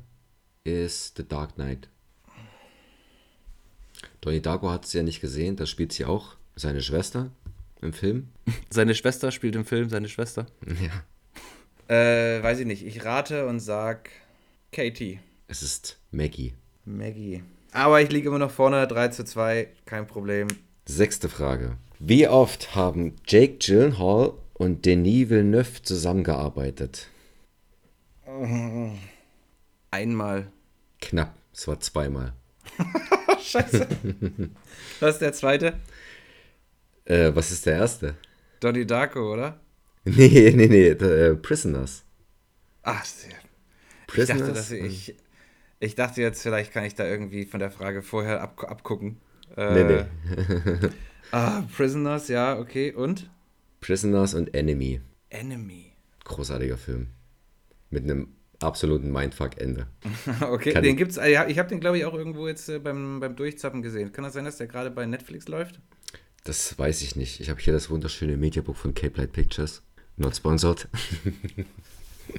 ist The Dark Knight. Donnie Darko hat es ja nicht gesehen, da spielt sie auch seine Schwester im Film. Seine Schwester spielt im Film seine Schwester. Ja. Äh, weiß ich nicht. Ich rate und sag Katie. Es ist Maggie. Maggie. Aber ich liege immer noch vorne, 3 zu 2, kein Problem. Sechste Frage. Wie oft haben Jake Gyllenhaal und Denis Villeneuve zusammengearbeitet? Einmal. Knapp, es war zweimal. Scheiße. Was ist der zweite? Äh, was ist der erste? Donnie Darko, oder? Nee, nee, nee, äh, Prisoners. Ach, sehr. Ich Prisoners? dachte, dass ich, ich dachte jetzt, vielleicht kann ich da irgendwie von der Frage vorher ab, abgucken. Äh, Nee, nee. Ah, Prisoners, ja, okay. Und? Prisoners und Enemy. Enemy. Großartiger Film. Mit einem absoluten Mindfuck-Ende. Okay, Kann den gibt's. äh, Ja, ich habe den, glaube ich, auch irgendwo jetzt äh, beim, beim Durchzappen gesehen. Kann das sein, dass der gerade bei Netflix läuft? Das weiß ich nicht. Ich habe hier das wunderschöne Mediabook von Cape Light Pictures. Not sponsored.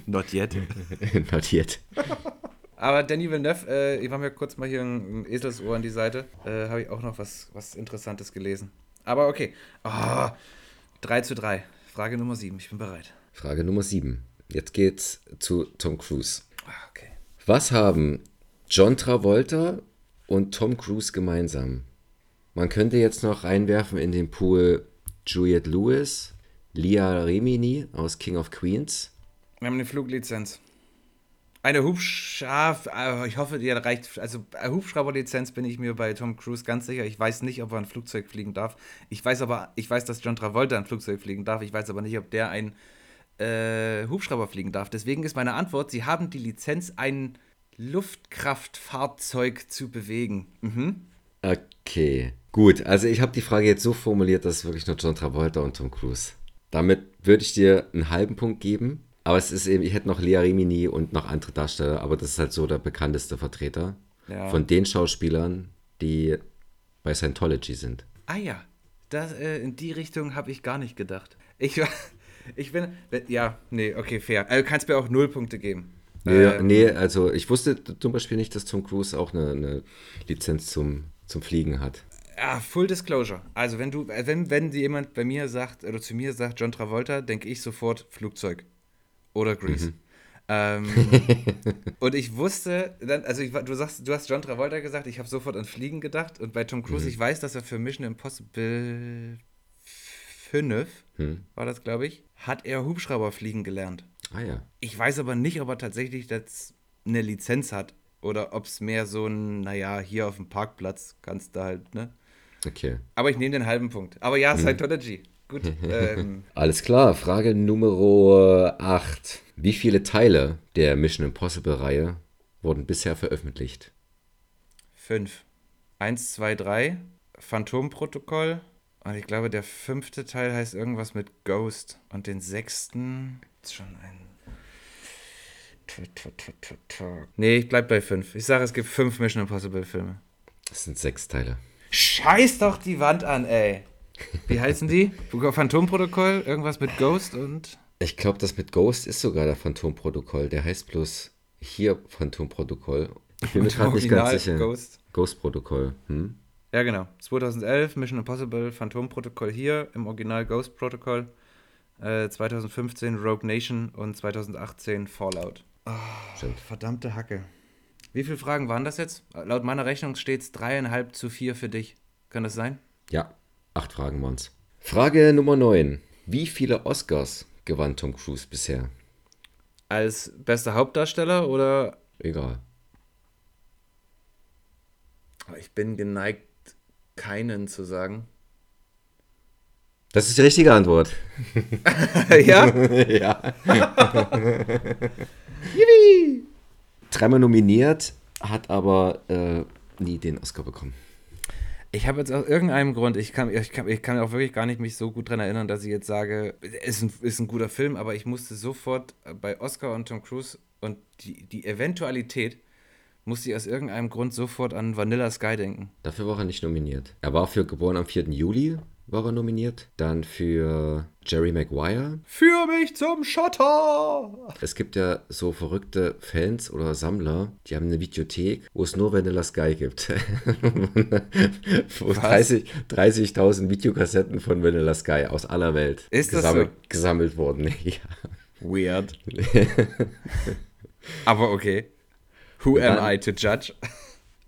Not yet. Not yet. Aber Danny Villeneuve, äh, ich war mir kurz mal hier ein, ein Eselsohr an die Seite, äh, habe ich auch noch was, was Interessantes gelesen. Aber okay. Ah, 3 zu 3. Frage Nummer 7. Ich bin bereit. Frage Nummer 7. Jetzt geht's zu Tom Cruise. Ah, okay. Was haben John Travolta und Tom Cruise gemeinsam? Man könnte jetzt noch reinwerfen in den Pool Juliette Lewis, Lia Remini aus King of Queens. Wir haben eine Fluglizenz. Eine Hubschrauber, ich hoffe, die reicht. Also, eine Hubschrauberlizenz bin ich mir bei Tom Cruise ganz sicher. Ich weiß nicht, ob er ein Flugzeug fliegen darf. Ich weiß aber, ich weiß, dass John Travolta ein Flugzeug fliegen darf. Ich weiß aber nicht, ob der ein äh, Hubschrauber fliegen darf. Deswegen ist meine Antwort: Sie haben die Lizenz, ein Luftkraftfahrzeug zu bewegen. Mhm. Okay, gut. Also ich habe die Frage jetzt so formuliert, dass es wirklich nur John Travolta und Tom Cruise. Damit würde ich dir einen halben Punkt geben. Aber es ist eben, ich hätte noch Lia Remini und noch andere Darsteller, aber das ist halt so der bekannteste Vertreter Ja. von den Schauspielern, die bei Scientology sind. Ah ja, das, äh, in die Richtung habe ich gar nicht gedacht. Ich, ich bin, ja, nee, okay, fair. Also kannst mir auch null Punkte geben. Nee, Ähm, nee, also ich wusste zum Beispiel nicht, dass Tom Cruise auch eine, eine Lizenz zum, zum Fliegen hat. Ja, Full Disclosure. Also wenn du, äh, wenn, wenn jemand bei mir sagt, oder zu mir sagt, John Travolta, denke ich sofort Flugzeug. Oder Grease. Ähm, und ich wusste, dann, also ich, du sagst, du hast John Travolta gesagt, ich habe sofort an Fliegen gedacht. Und bei Tom Cruise, ich weiß, dass er für Mission Impossible 5, Hm. war das, glaube ich, hat er Hubschrauber fliegen gelernt. Ah ja. Ich weiß aber nicht, ob er tatsächlich jetzt eine Lizenz hat. Oder ob es mehr so ein, naja, hier auf dem Parkplatz kannst du halt, ne? Okay. Aber ich nehme den halben Punkt. Aber ja, Scientology. Gut. ähm, Alles klar, Frage Nummer 8. Wie viele Teile der Mission Impossible-Reihe wurden bisher veröffentlicht? fünf. Eins, zwei, drei. Phantomprotokoll. Und ich glaube, der fünfte Teil heißt irgendwas mit Ghost. Und den sechsten ist schon ein. Nee, ich bleib bei fünf. Ich sage, es gibt fünf Mission Impossible Filme. Das sind sechs Teile. Scheiß doch die Wand an, ey. Wie heißen die? Phantomprotokoll, irgendwas mit Ghost und. Ich glaube, das mit Ghost ist sogar der Phantomprotokoll. Der heißt bloß hier Phantomprotokoll. Ich bin mir gerade nicht ganz Original sicher. Ghost. Ghost-Protokoll. Hm? Ja, genau. 2011 Mission Impossible Phantomprotokoll hier im Original Ghost Protocol. Äh, 2015 Rogue Nation und 2018 Fallout. Stimmt. Verdammte Hacke. Wie viele Fragen waren das jetzt? Laut meiner Rechnung steht es dreieinhalb zu vier für dich. Kann das sein? Ja, acht Fragen waren's. Frage Nummer 9. Wie viele Oscars gewann Tom Cruise bisher? Als bester Hauptdarsteller oder Egal. ich bin geneigt, keinen zu sagen. Das ist die richtige Antwort. ja? ja. Dreimal nominiert, hat aber äh, nie den Oscar bekommen. Ich habe jetzt aus irgendeinem Grund, ich kann, ich, kann, ich kann auch wirklich gar nicht mich so gut dran erinnern, dass ich jetzt sage, ist ein, ist ein guter Film, aber ich musste sofort bei Oscar und Tom Cruise und die, die Eventualität, musste ich aus irgendeinem Grund sofort an Vanilla Sky denken. Dafür war er nicht nominiert. Er war für geboren am 4. Juli war er nominiert. Dann für Jerry Maguire. Führ mich zum Schotter! Es gibt ja so verrückte Fans oder Sammler, die haben eine Videothek, wo es nur Vanilla Sky gibt. wo 30 30.000 Videokassetten von Vanilla Sky aus aller Welt Ist das gesammelt, so? gesammelt wurden. ja. Weird. Aber okay. Who am I to judge?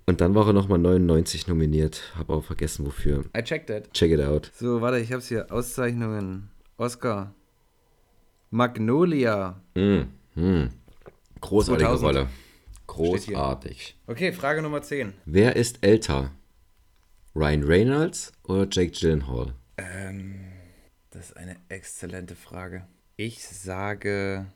Und dann war er nochmal 99 nominiert. Habe auch vergessen, wofür. I checked that. Check it out. So, warte, ich hab's hier. Auszeichnungen. Oscar. Magnolia. Mm, mm. Großartige 2000. Rolle. Großartig. Okay, Frage Nummer 10. Wer ist älter? Ryan Reynolds oder Jake Gyllenhaal? Ähm, das ist eine exzellente Frage. Ich sage.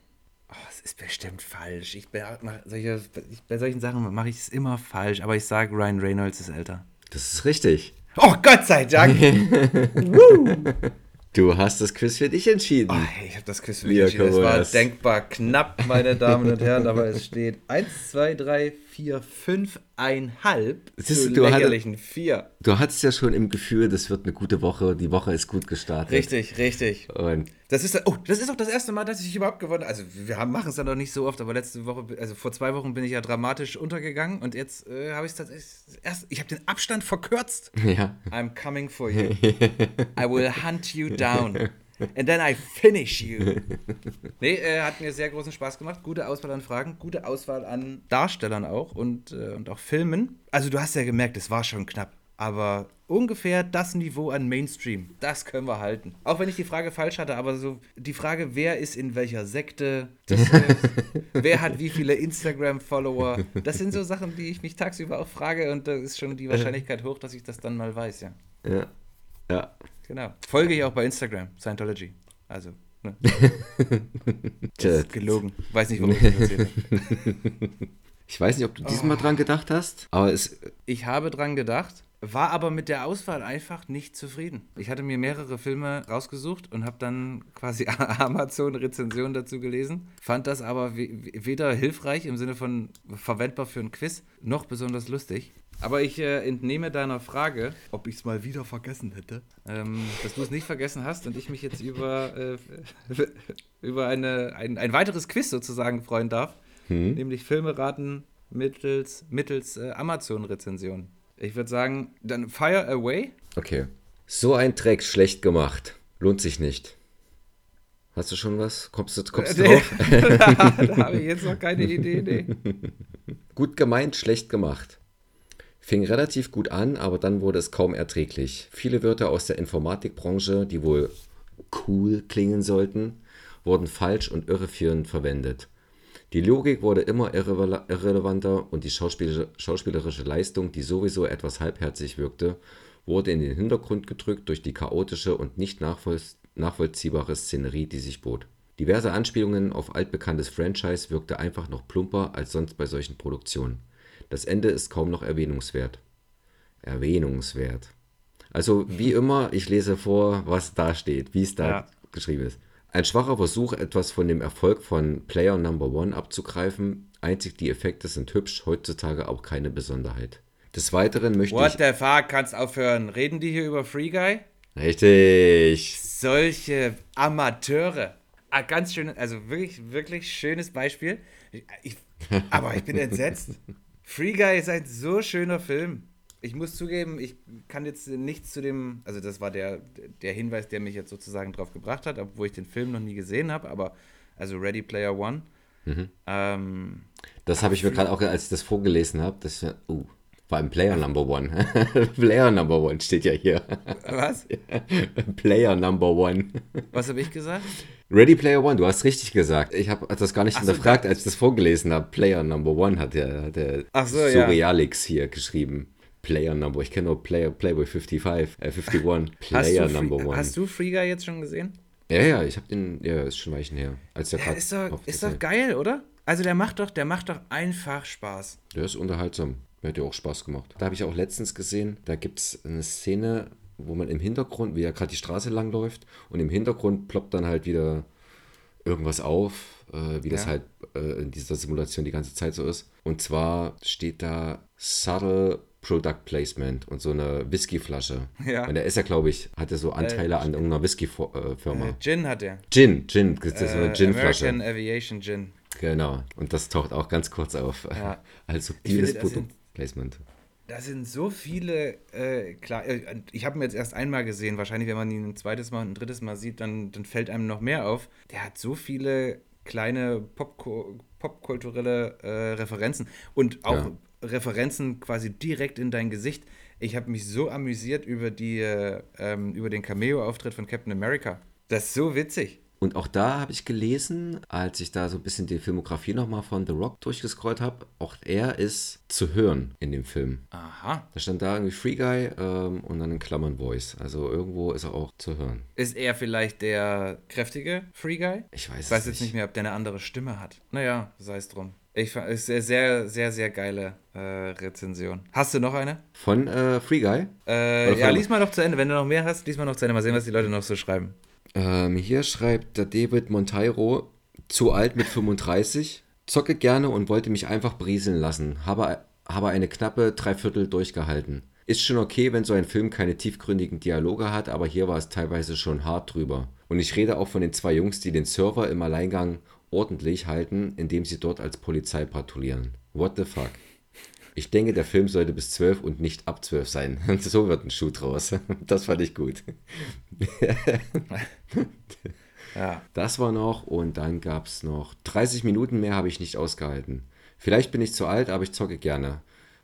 Oh, es ist bestimmt falsch. Ich, be- mach solche, bei solchen Sachen mache ich es immer falsch, aber ich sage, Ryan Reynolds ist älter. Das ist richtig. Oh, Gott sei Dank! Du hast das Quiz für dich entschieden. Oh, ich habe das Quiz für mich Mia entschieden. Es war denkbar knapp, meine Damen und Herren, aber es steht 1, 2, 3, 4, 5, 1,5 Siehst zu du, du hatte- lächerlichen 4. Du hattest ja schon im Gefühl, das wird eine gute Woche. Die Woche ist gut gestartet. Richtig, richtig. Und Das ist, oh, das ist auch das erste Mal, dass ich überhaupt gewonnen habe. Also, wir haben- machen es ja noch nicht so oft, aber letzte Woche, also vor zwei Wochen bin ich ja dramatisch untergegangen und jetzt äh, habe ich es tatsächlich erst, ich habe den Abstand verkürzt. ja. I'm coming for you. I will hunt you down. And then I finish you. Nee, äh, hat mir sehr großen Spaß gemacht. Gute Auswahl an Fragen, gute Auswahl an Darstellern auch und, äh, und auch Filmen. Also du hast ja gemerkt, es war schon knapp. Aber ungefähr das Niveau an Mainstream, das können wir halten. Auch wenn ich die Frage falsch hatte, aber so die Frage, wer ist in welcher Sekte, das, äh, wer hat wie viele Instagram-Follower, das sind so Sachen, die ich mich tagsüber auch frage und da ist schon die Wahrscheinlichkeit hoch, dass ich das dann mal weiß, ja. Ja. Ja. Genau. Folge ich auch bei Instagram, Scientology. Also, ne? Gelogen. Weiß nicht, warum ich das erzähle. Ich weiß nicht, ob du diesmal dran gedacht hast, aber es. Ich habe dran gedacht, war aber mit der Auswahl einfach nicht zufrieden. Ich hatte mir mehrere Filme rausgesucht und habe dann quasi Amazon-Rezensionen dazu gelesen, fand das aber we- weder hilfreich im Sinne von verwendbar für ein Quiz, noch besonders lustig. Aber ich äh, entnehme deiner Frage, ob ich es mal wieder vergessen hätte, ähm, dass du es nicht vergessen hast und ich mich jetzt über, äh, über eine, ein, ein weiteres Quiz sozusagen freuen darf, nämlich Filme raten mittels, mittels äh, Amazon-Rezension. Ich würde sagen, dann Fire Away. Okay. So ein Dreck schlecht gemacht. Lohnt sich nicht. Hast du schon was? Kommst du, kommst du Nee, drauf? da da habe ich jetzt noch keine Idee. Nee. Gut gemeint, schlecht gemacht. Fing relativ gut an, aber dann wurde es kaum erträglich. Viele Wörter aus der Informatikbranche, die wohl cool klingen sollten, wurden falsch und irreführend verwendet. Die Logik wurde immer irre irrelevanter und die schauspielerische, schauspielerische Leistung, die sowieso etwas halbherzig wirkte, wurde in den Hintergrund gedrückt durch die chaotische und nicht nachvoll nachvollziehbare Szenerie, die sich bot. Diverse Anspielungen auf altbekanntes Franchise wirkte einfach noch plumper als sonst bei solchen Produktionen. Das Ende ist kaum noch erwähnungswert. Erwähnungswert. Also wie immer, ich lese vor, was da steht, wie es da Ja. geschrieben ist. Ein schwacher Versuch, etwas von dem Erfolg von Player Number One abzugreifen. Einzig die Effekte sind hübsch, heutzutage auch keine Besonderheit. Des Weiteren möchte What the fuck, kannst aufhören. Reden die hier über Free Guy? ich... Richtig. Solche Amateure. Ah, ganz schön, also wirklich, wirklich schönes Beispiel. Ich, ich, aber ich bin entsetzt. Free Guy ist ein so schöner Film. Ich muss zugeben, ich kann jetzt nichts zu dem, also das war der, der Hinweis, der mich jetzt sozusagen drauf gebracht hat, obwohl ich den Film noch nie gesehen habe, aber also Ready Player One. Ähm, Das habe ich mir gerade auch, als ich das vorgelesen habe, das uh, vor allem Player Number One. Player Number One steht ja hier. was? Player Number One. Was habe ich gesagt? Ready Player One, du hast richtig gesagt. Ich habe das gar nicht Ach so, hinterfragt, da- als ich das vorgelesen habe. Player Number One hat der, hat der so, ja. Surrealix hier geschrieben. Player Number, ich kenne nur Player, Playboy 55, äh 51. Player Number One. hast du Free Guy jetzt schon gesehen? Ja, ja, ich habe den, ja, ist schon Weichen her. Als der Ja, ist doch, ist doch geil, oder? Also der macht doch, der macht doch einfach Spaß. Der ist unterhaltsam. Der hat ja auch Spaß gemacht. Da habe ich auch letztens gesehen, da gibt es eine Szene, wo man im Hintergrund, wie er gerade die Straße langläuft und im Hintergrund ploppt dann halt wieder irgendwas auf, äh, wie das Ja. halt äh, in dieser Simulation die ganze Zeit so ist. Und zwar steht da Subtle Product Placement und so eine Whiskyflasche. Ja. Und er ist ja, glaube ich, hatte so Anteile Äh, an irgendeiner Whisky-Firma. Äh, Gin hat er. Gin, Gin, das ist so eine Äh, Gin-Flasche. American Aviation Gin. Genau. Und das taucht auch ganz kurz auf. Ja. Als subtiles das Product Placement. Da sind so viele, äh, klar, äh, ich habe ihn jetzt erst einmal gesehen. Wahrscheinlich, wenn man ihn ein zweites Mal und ein drittes Mal sieht, dann, dann fällt einem noch mehr auf. Der hat so viele kleine Popko popkulturelle äh, Referenzen und auch Ja. Referenzen quasi direkt in dein Gesicht. Ich habe mich so amüsiert über, die, äh, ähm, über den Cameo-Auftritt von Captain America. Das ist so witzig. Und auch da habe ich gelesen, als ich da so ein bisschen die Filmografie nochmal von The Rock durchgescrollt habe, auch er ist zu hören in dem Film. Aha. Da stand da irgendwie Free Guy ähm, und dann in Klammern Voice. Also irgendwo ist er auch zu hören. Ist er vielleicht der kräftige Free Guy? Ich weiß, Ich weiß es jetzt nicht mehr, ob der eine andere Stimme hat. Naja, sei es drum. Ich fand es sehr, sehr, sehr, sehr geile äh, Rezension. Hast du noch eine? Von äh, Free Guy. Äh, ja, lies mal noch zu Ende. Wenn du noch mehr hast, lies mal noch zu Ende. Mal sehen, was die Leute noch so schreiben. Ähm, hier schreibt der David Monteiro, zu alt mit 35, zocke gerne und wollte mich einfach brieseln lassen, habe, habe eine knappe Dreiviertel durchgehalten. Ist schon okay, wenn so ein Film keine tiefgründigen Dialoge hat, aber hier war es teilweise schon hart drüber. Und ich rede auch von den zwei Jungs, die den Server im Alleingang ordentlich halten, indem sie dort als Polizei patrouillieren. What the fuck? Ich denke, der Film sollte bis 12 und nicht ab 12 sein. So wird ein Schuh draus. Das fand ich gut. Ja. Das war noch und dann gab es noch 30 Minuten mehr habe ich nicht ausgehalten. Vielleicht bin ich zu alt, aber ich zocke gerne.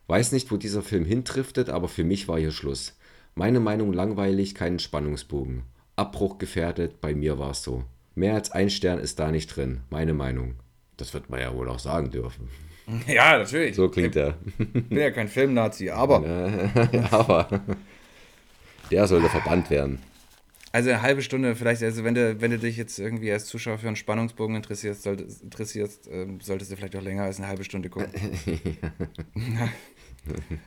Weiß nicht, wo dieser Film hintriftet, aber für mich war hier Schluss. Meine Meinung langweilig, keinen Spannungsbogen. Abbruch gefährdet, bei mir war es so. Mehr als ein Stern ist da nicht drin, meine Meinung. Das wird man ja wohl auch sagen dürfen. ja, natürlich. So klingt er. Ich bin ja kein Filmnazi, aber. aber der sollte verbannt werden. Also eine halbe Stunde, vielleicht, also wenn du, wenn du dich jetzt irgendwie als Zuschauer für einen Spannungsbogen interessierst, solltest, interessierst ähm, solltest du vielleicht auch länger als eine halbe Stunde gucken.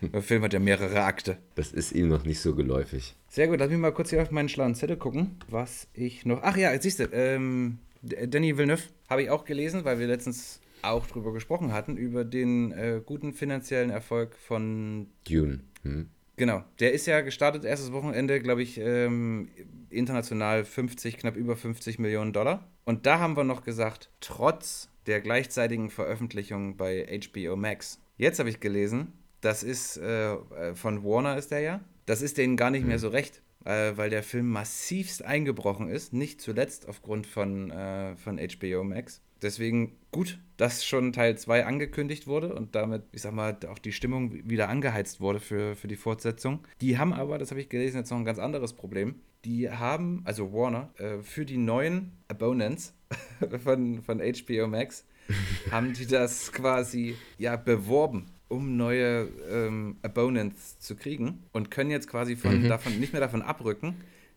Der Film hat ja mehrere Akte. Das ist ihm noch nicht so geläufig. Sehr gut, lass mich mal kurz hier auf meinen schlauen Zettel gucken, was ich noch. Ach ja, jetzt siehst du, ähm, Danny Villeneuve habe ich auch gelesen, weil wir letztens auch drüber gesprochen hatten, über den äh, guten finanziellen Erfolg von. Dune. Hm? Genau, der ist ja gestartet, erstes Wochenende, glaube ich, ähm, international 50, knapp über 50 Millionen Dollar. Und da haben wir noch gesagt, trotz der gleichzeitigen Veröffentlichung bei HBO Max. Jetzt habe ich gelesen, das ist äh, äh, von Warner ist der ja. Das ist denen gar nicht mehr so recht, äh, weil der Film massivst eingebrochen ist, nicht zuletzt aufgrund von, äh, von HBO Max. Deswegen gut, dass schon Teil 2 angekündigt wurde und damit, ich sag mal, auch die Stimmung wieder angeheizt wurde für, für die Fortsetzung. Die haben aber, das habe ich gelesen, jetzt noch ein ganz anderes Problem. Die haben, also Warner, äh, für die neuen Abonnents von, von HBO Max, haben die das quasi ja beworben, um neue ähm, Abonnents zu kriegen und können jetzt quasi von davon nicht mehr davon abrücken,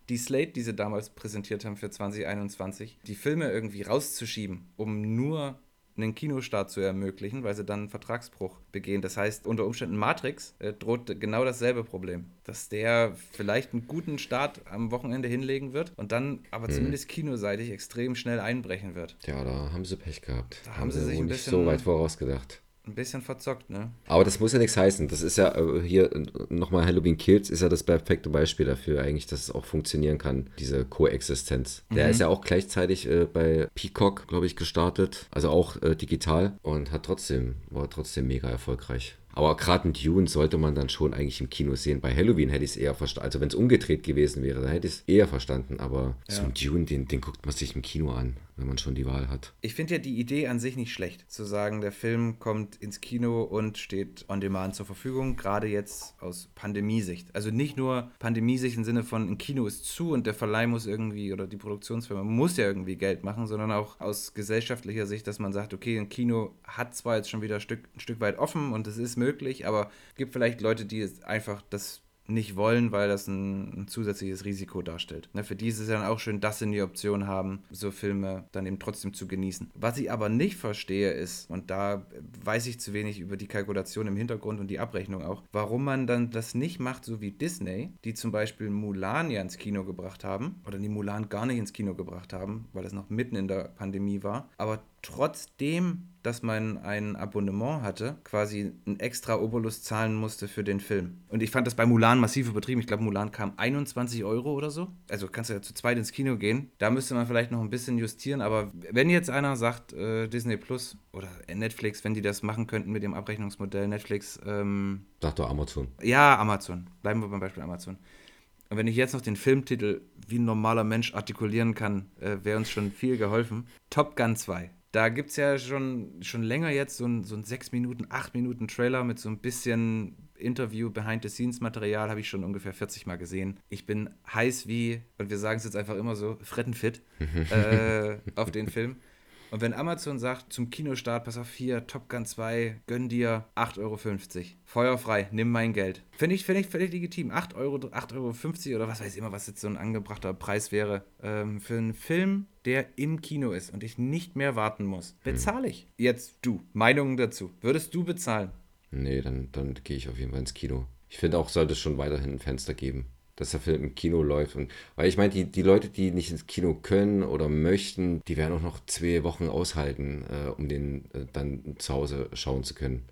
die Slate, die sie damals präsentiert haben für 2021, die Filme irgendwie rauszuschieben, um nur einen Kinostart zu ermöglichen, weil sie dann einen Vertragsbruch begehen. Das heißt, unter Umständen Matrix äh, droht genau dasselbe Problem, dass der vielleicht einen guten Start am Wochenende hinlegen wird und dann aber zumindest kinoseitig extrem schnell einbrechen wird. Ja, da haben sie Pech gehabt. Da haben sie sich ein nicht bisschen- so weit vorausgedacht. Ein bisschen verzockt, ne? Aber das muss ja nichts heißen. Das ist ja äh, hier äh, nochmal Halloween Kills ist ja das perfekte Beispiel dafür eigentlich, dass es auch funktionieren kann, diese Koexistenz. Der ist ja auch gleichzeitig äh, bei Peacock, glaube ich, gestartet, also auch äh, digital und hat trotzdem, war trotzdem mega erfolgreich. Aber gerade ein Dune sollte man dann schon eigentlich im Kino sehen. Bei Halloween hätte ich es eher verstanden. Also wenn es umgedreht gewesen wäre, dann hätte ich es eher verstanden. Aber so ein Dune, den, den guckt man sich im Kino an, wenn man schon die Wahl hat. Ich finde ja die Idee an sich nicht schlecht, zu sagen, der Film kommt ins Kino und steht on demand zur Verfügung, gerade jetzt aus Pandemiesicht. Also nicht nur Pandemiesicht im Sinne von ein Kino ist zu und der Verleih muss irgendwie oder die Produktionsfirma muss ja irgendwie Geld machen, sondern auch aus gesellschaftlicher Sicht, dass man sagt, okay, ein Kino hat zwar jetzt schon wieder ein Stück, ein Stück weit offen und es ist möglich, aber es gibt vielleicht Leute, die einfach das nicht wollen, weil das ein, ein zusätzliches Risiko darstellt. Ne, für die ist es dann auch schön, dass sie die Option haben, so Filme dann eben trotzdem zu genießen. Was ich aber nicht verstehe ist, und da weiß ich zu wenig über die Kalkulation im Hintergrund und die Abrechnung auch, warum man dann das nicht macht, so wie Disney, die zum Beispiel Mulan ja ins Kino gebracht haben, oder die Mulan gar nicht ins Kino gebracht haben, weil es noch mitten in der Pandemie war, aber trotzdem dass man ein Abonnement hatte, quasi ein extra Obolus zahlen musste für den Film. Und ich fand das bei Mulan massiv übertrieben. Ich glaube, Mulan kam 21 Euro oder so. Also kannst du ja zu zweit ins Kino gehen. Da müsste man vielleicht noch ein bisschen justieren. Aber wenn jetzt einer sagt, äh, Disney Plus oder Netflix, wenn die das machen könnten mit dem Abrechnungsmodell Netflix. Ähm, Sag doch Amazon. Ja, Amazon. Bleiben wir beim Beispiel Amazon. Und wenn ich jetzt noch den Filmtitel wie ein normaler Mensch artikulieren kann, äh, wäre uns schon viel geholfen. Top Gun 2. Da gibt es ja schon, schon länger jetzt so ein, so ein 6 Minuten, 8 Minuten Trailer mit so ein bisschen Interview, Behind-the-Scenes-Material, habe ich schon ungefähr 40 Mal gesehen. Ich bin heiß wie, und wir sagen es jetzt einfach immer so, frettenfit äh, auf den Film. Und wenn Amazon sagt, zum Kinostart, pass auf hier, Top Gun 2, gönn dir 8,50 Euro. Feuerfrei, nimm mein Geld. Finde ich, find ich völlig legitim. 8 Euro, 8,50 Euro oder was weiß ich immer, was jetzt so ein angebrachter Preis wäre. Ähm, für einen Film, der im Kino ist und ich nicht mehr warten muss, bezahle ich. Jetzt du, Meinungen dazu. Würdest du bezahlen? Nee, dann, dann gehe ich auf jeden Fall ins Kino. Ich finde auch, sollte es schon weiterhin ein Fenster geben dass der Film im Kino läuft. Und, weil ich meine, die, die Leute, die nicht ins Kino können oder möchten, die werden auch noch zwei Wochen aushalten, äh, um den äh, dann zu Hause schauen zu können.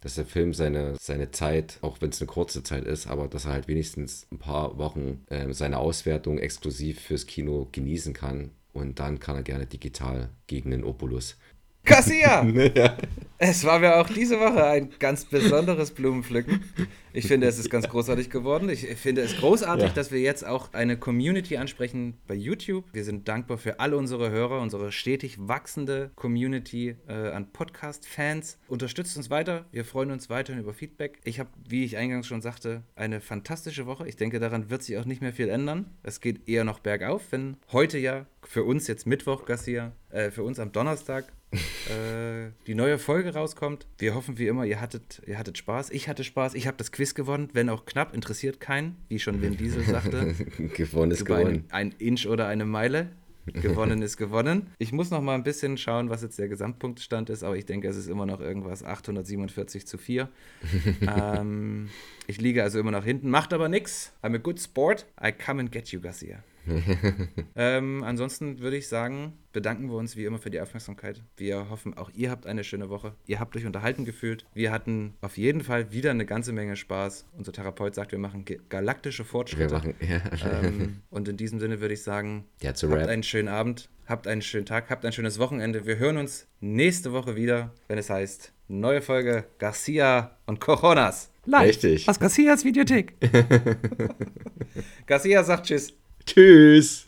Dass der Film seine, seine Zeit, auch wenn es eine kurze Zeit ist, aber dass er halt wenigstens ein paar Wochen äh, seine Auswertung exklusiv fürs Kino genießen kann. Und dann kann er gerne digital gegen den Opulus Cassia! ja. Es war mir auch diese Woche ein ganz besonderes Blumenpflücken. Ich finde, es ist ganz großartig geworden. Ich finde es großartig, ja. dass wir jetzt auch eine Community ansprechen bei YouTube. Wir sind dankbar für alle unsere Hörer, unsere stetig wachsende Community äh, an Podcast-Fans. Unterstützt uns weiter. Wir freuen uns weiterhin über Feedback. Ich habe, wie ich eingangs schon sagte, eine fantastische Woche. Ich denke, daran wird sich auch nicht mehr viel ändern. Es geht eher noch bergauf, wenn heute ja für uns jetzt Mittwoch, Garcia, äh, für uns am Donnerstag äh, die neue Folge rauskommt. Wir hoffen wie immer, ihr hattet, ihr hattet Spaß. Ich hatte Spaß. Ich habe das Quiz gewonnen, wenn auch knapp, interessiert keinen, wie schon Vin Diesel sagte. gewonnen ist gewonnen. Ein, ein Inch oder eine Meile. gewonnen ist gewonnen. Ich muss noch mal ein bisschen schauen, was jetzt der Gesamtpunktstand ist, aber ich denke, es ist immer noch irgendwas 847 zu 4. ähm, ich liege also immer noch hinten, macht aber nichts. I'm a good sport. I come and get you, Garcia. ähm, ansonsten würde ich sagen, bedanken wir uns wie immer für die Aufmerksamkeit. Wir hoffen, auch ihr habt eine schöne Woche. Ihr habt euch unterhalten gefühlt. Wir hatten auf jeden Fall wieder eine ganze Menge Spaß. Unser Therapeut sagt, wir machen galaktische Fortschritte. Wir machen, ja. ähm, und in diesem Sinne würde ich sagen, habt rap. einen schönen Abend, habt einen schönen Tag, habt ein schönes Wochenende. Wir hören uns nächste Woche wieder, wenn es heißt, neue Folge Garcia und Coronas. Live Richtig. Aus Garcias Videothek. Garcia sagt Tschüss. Tschüss.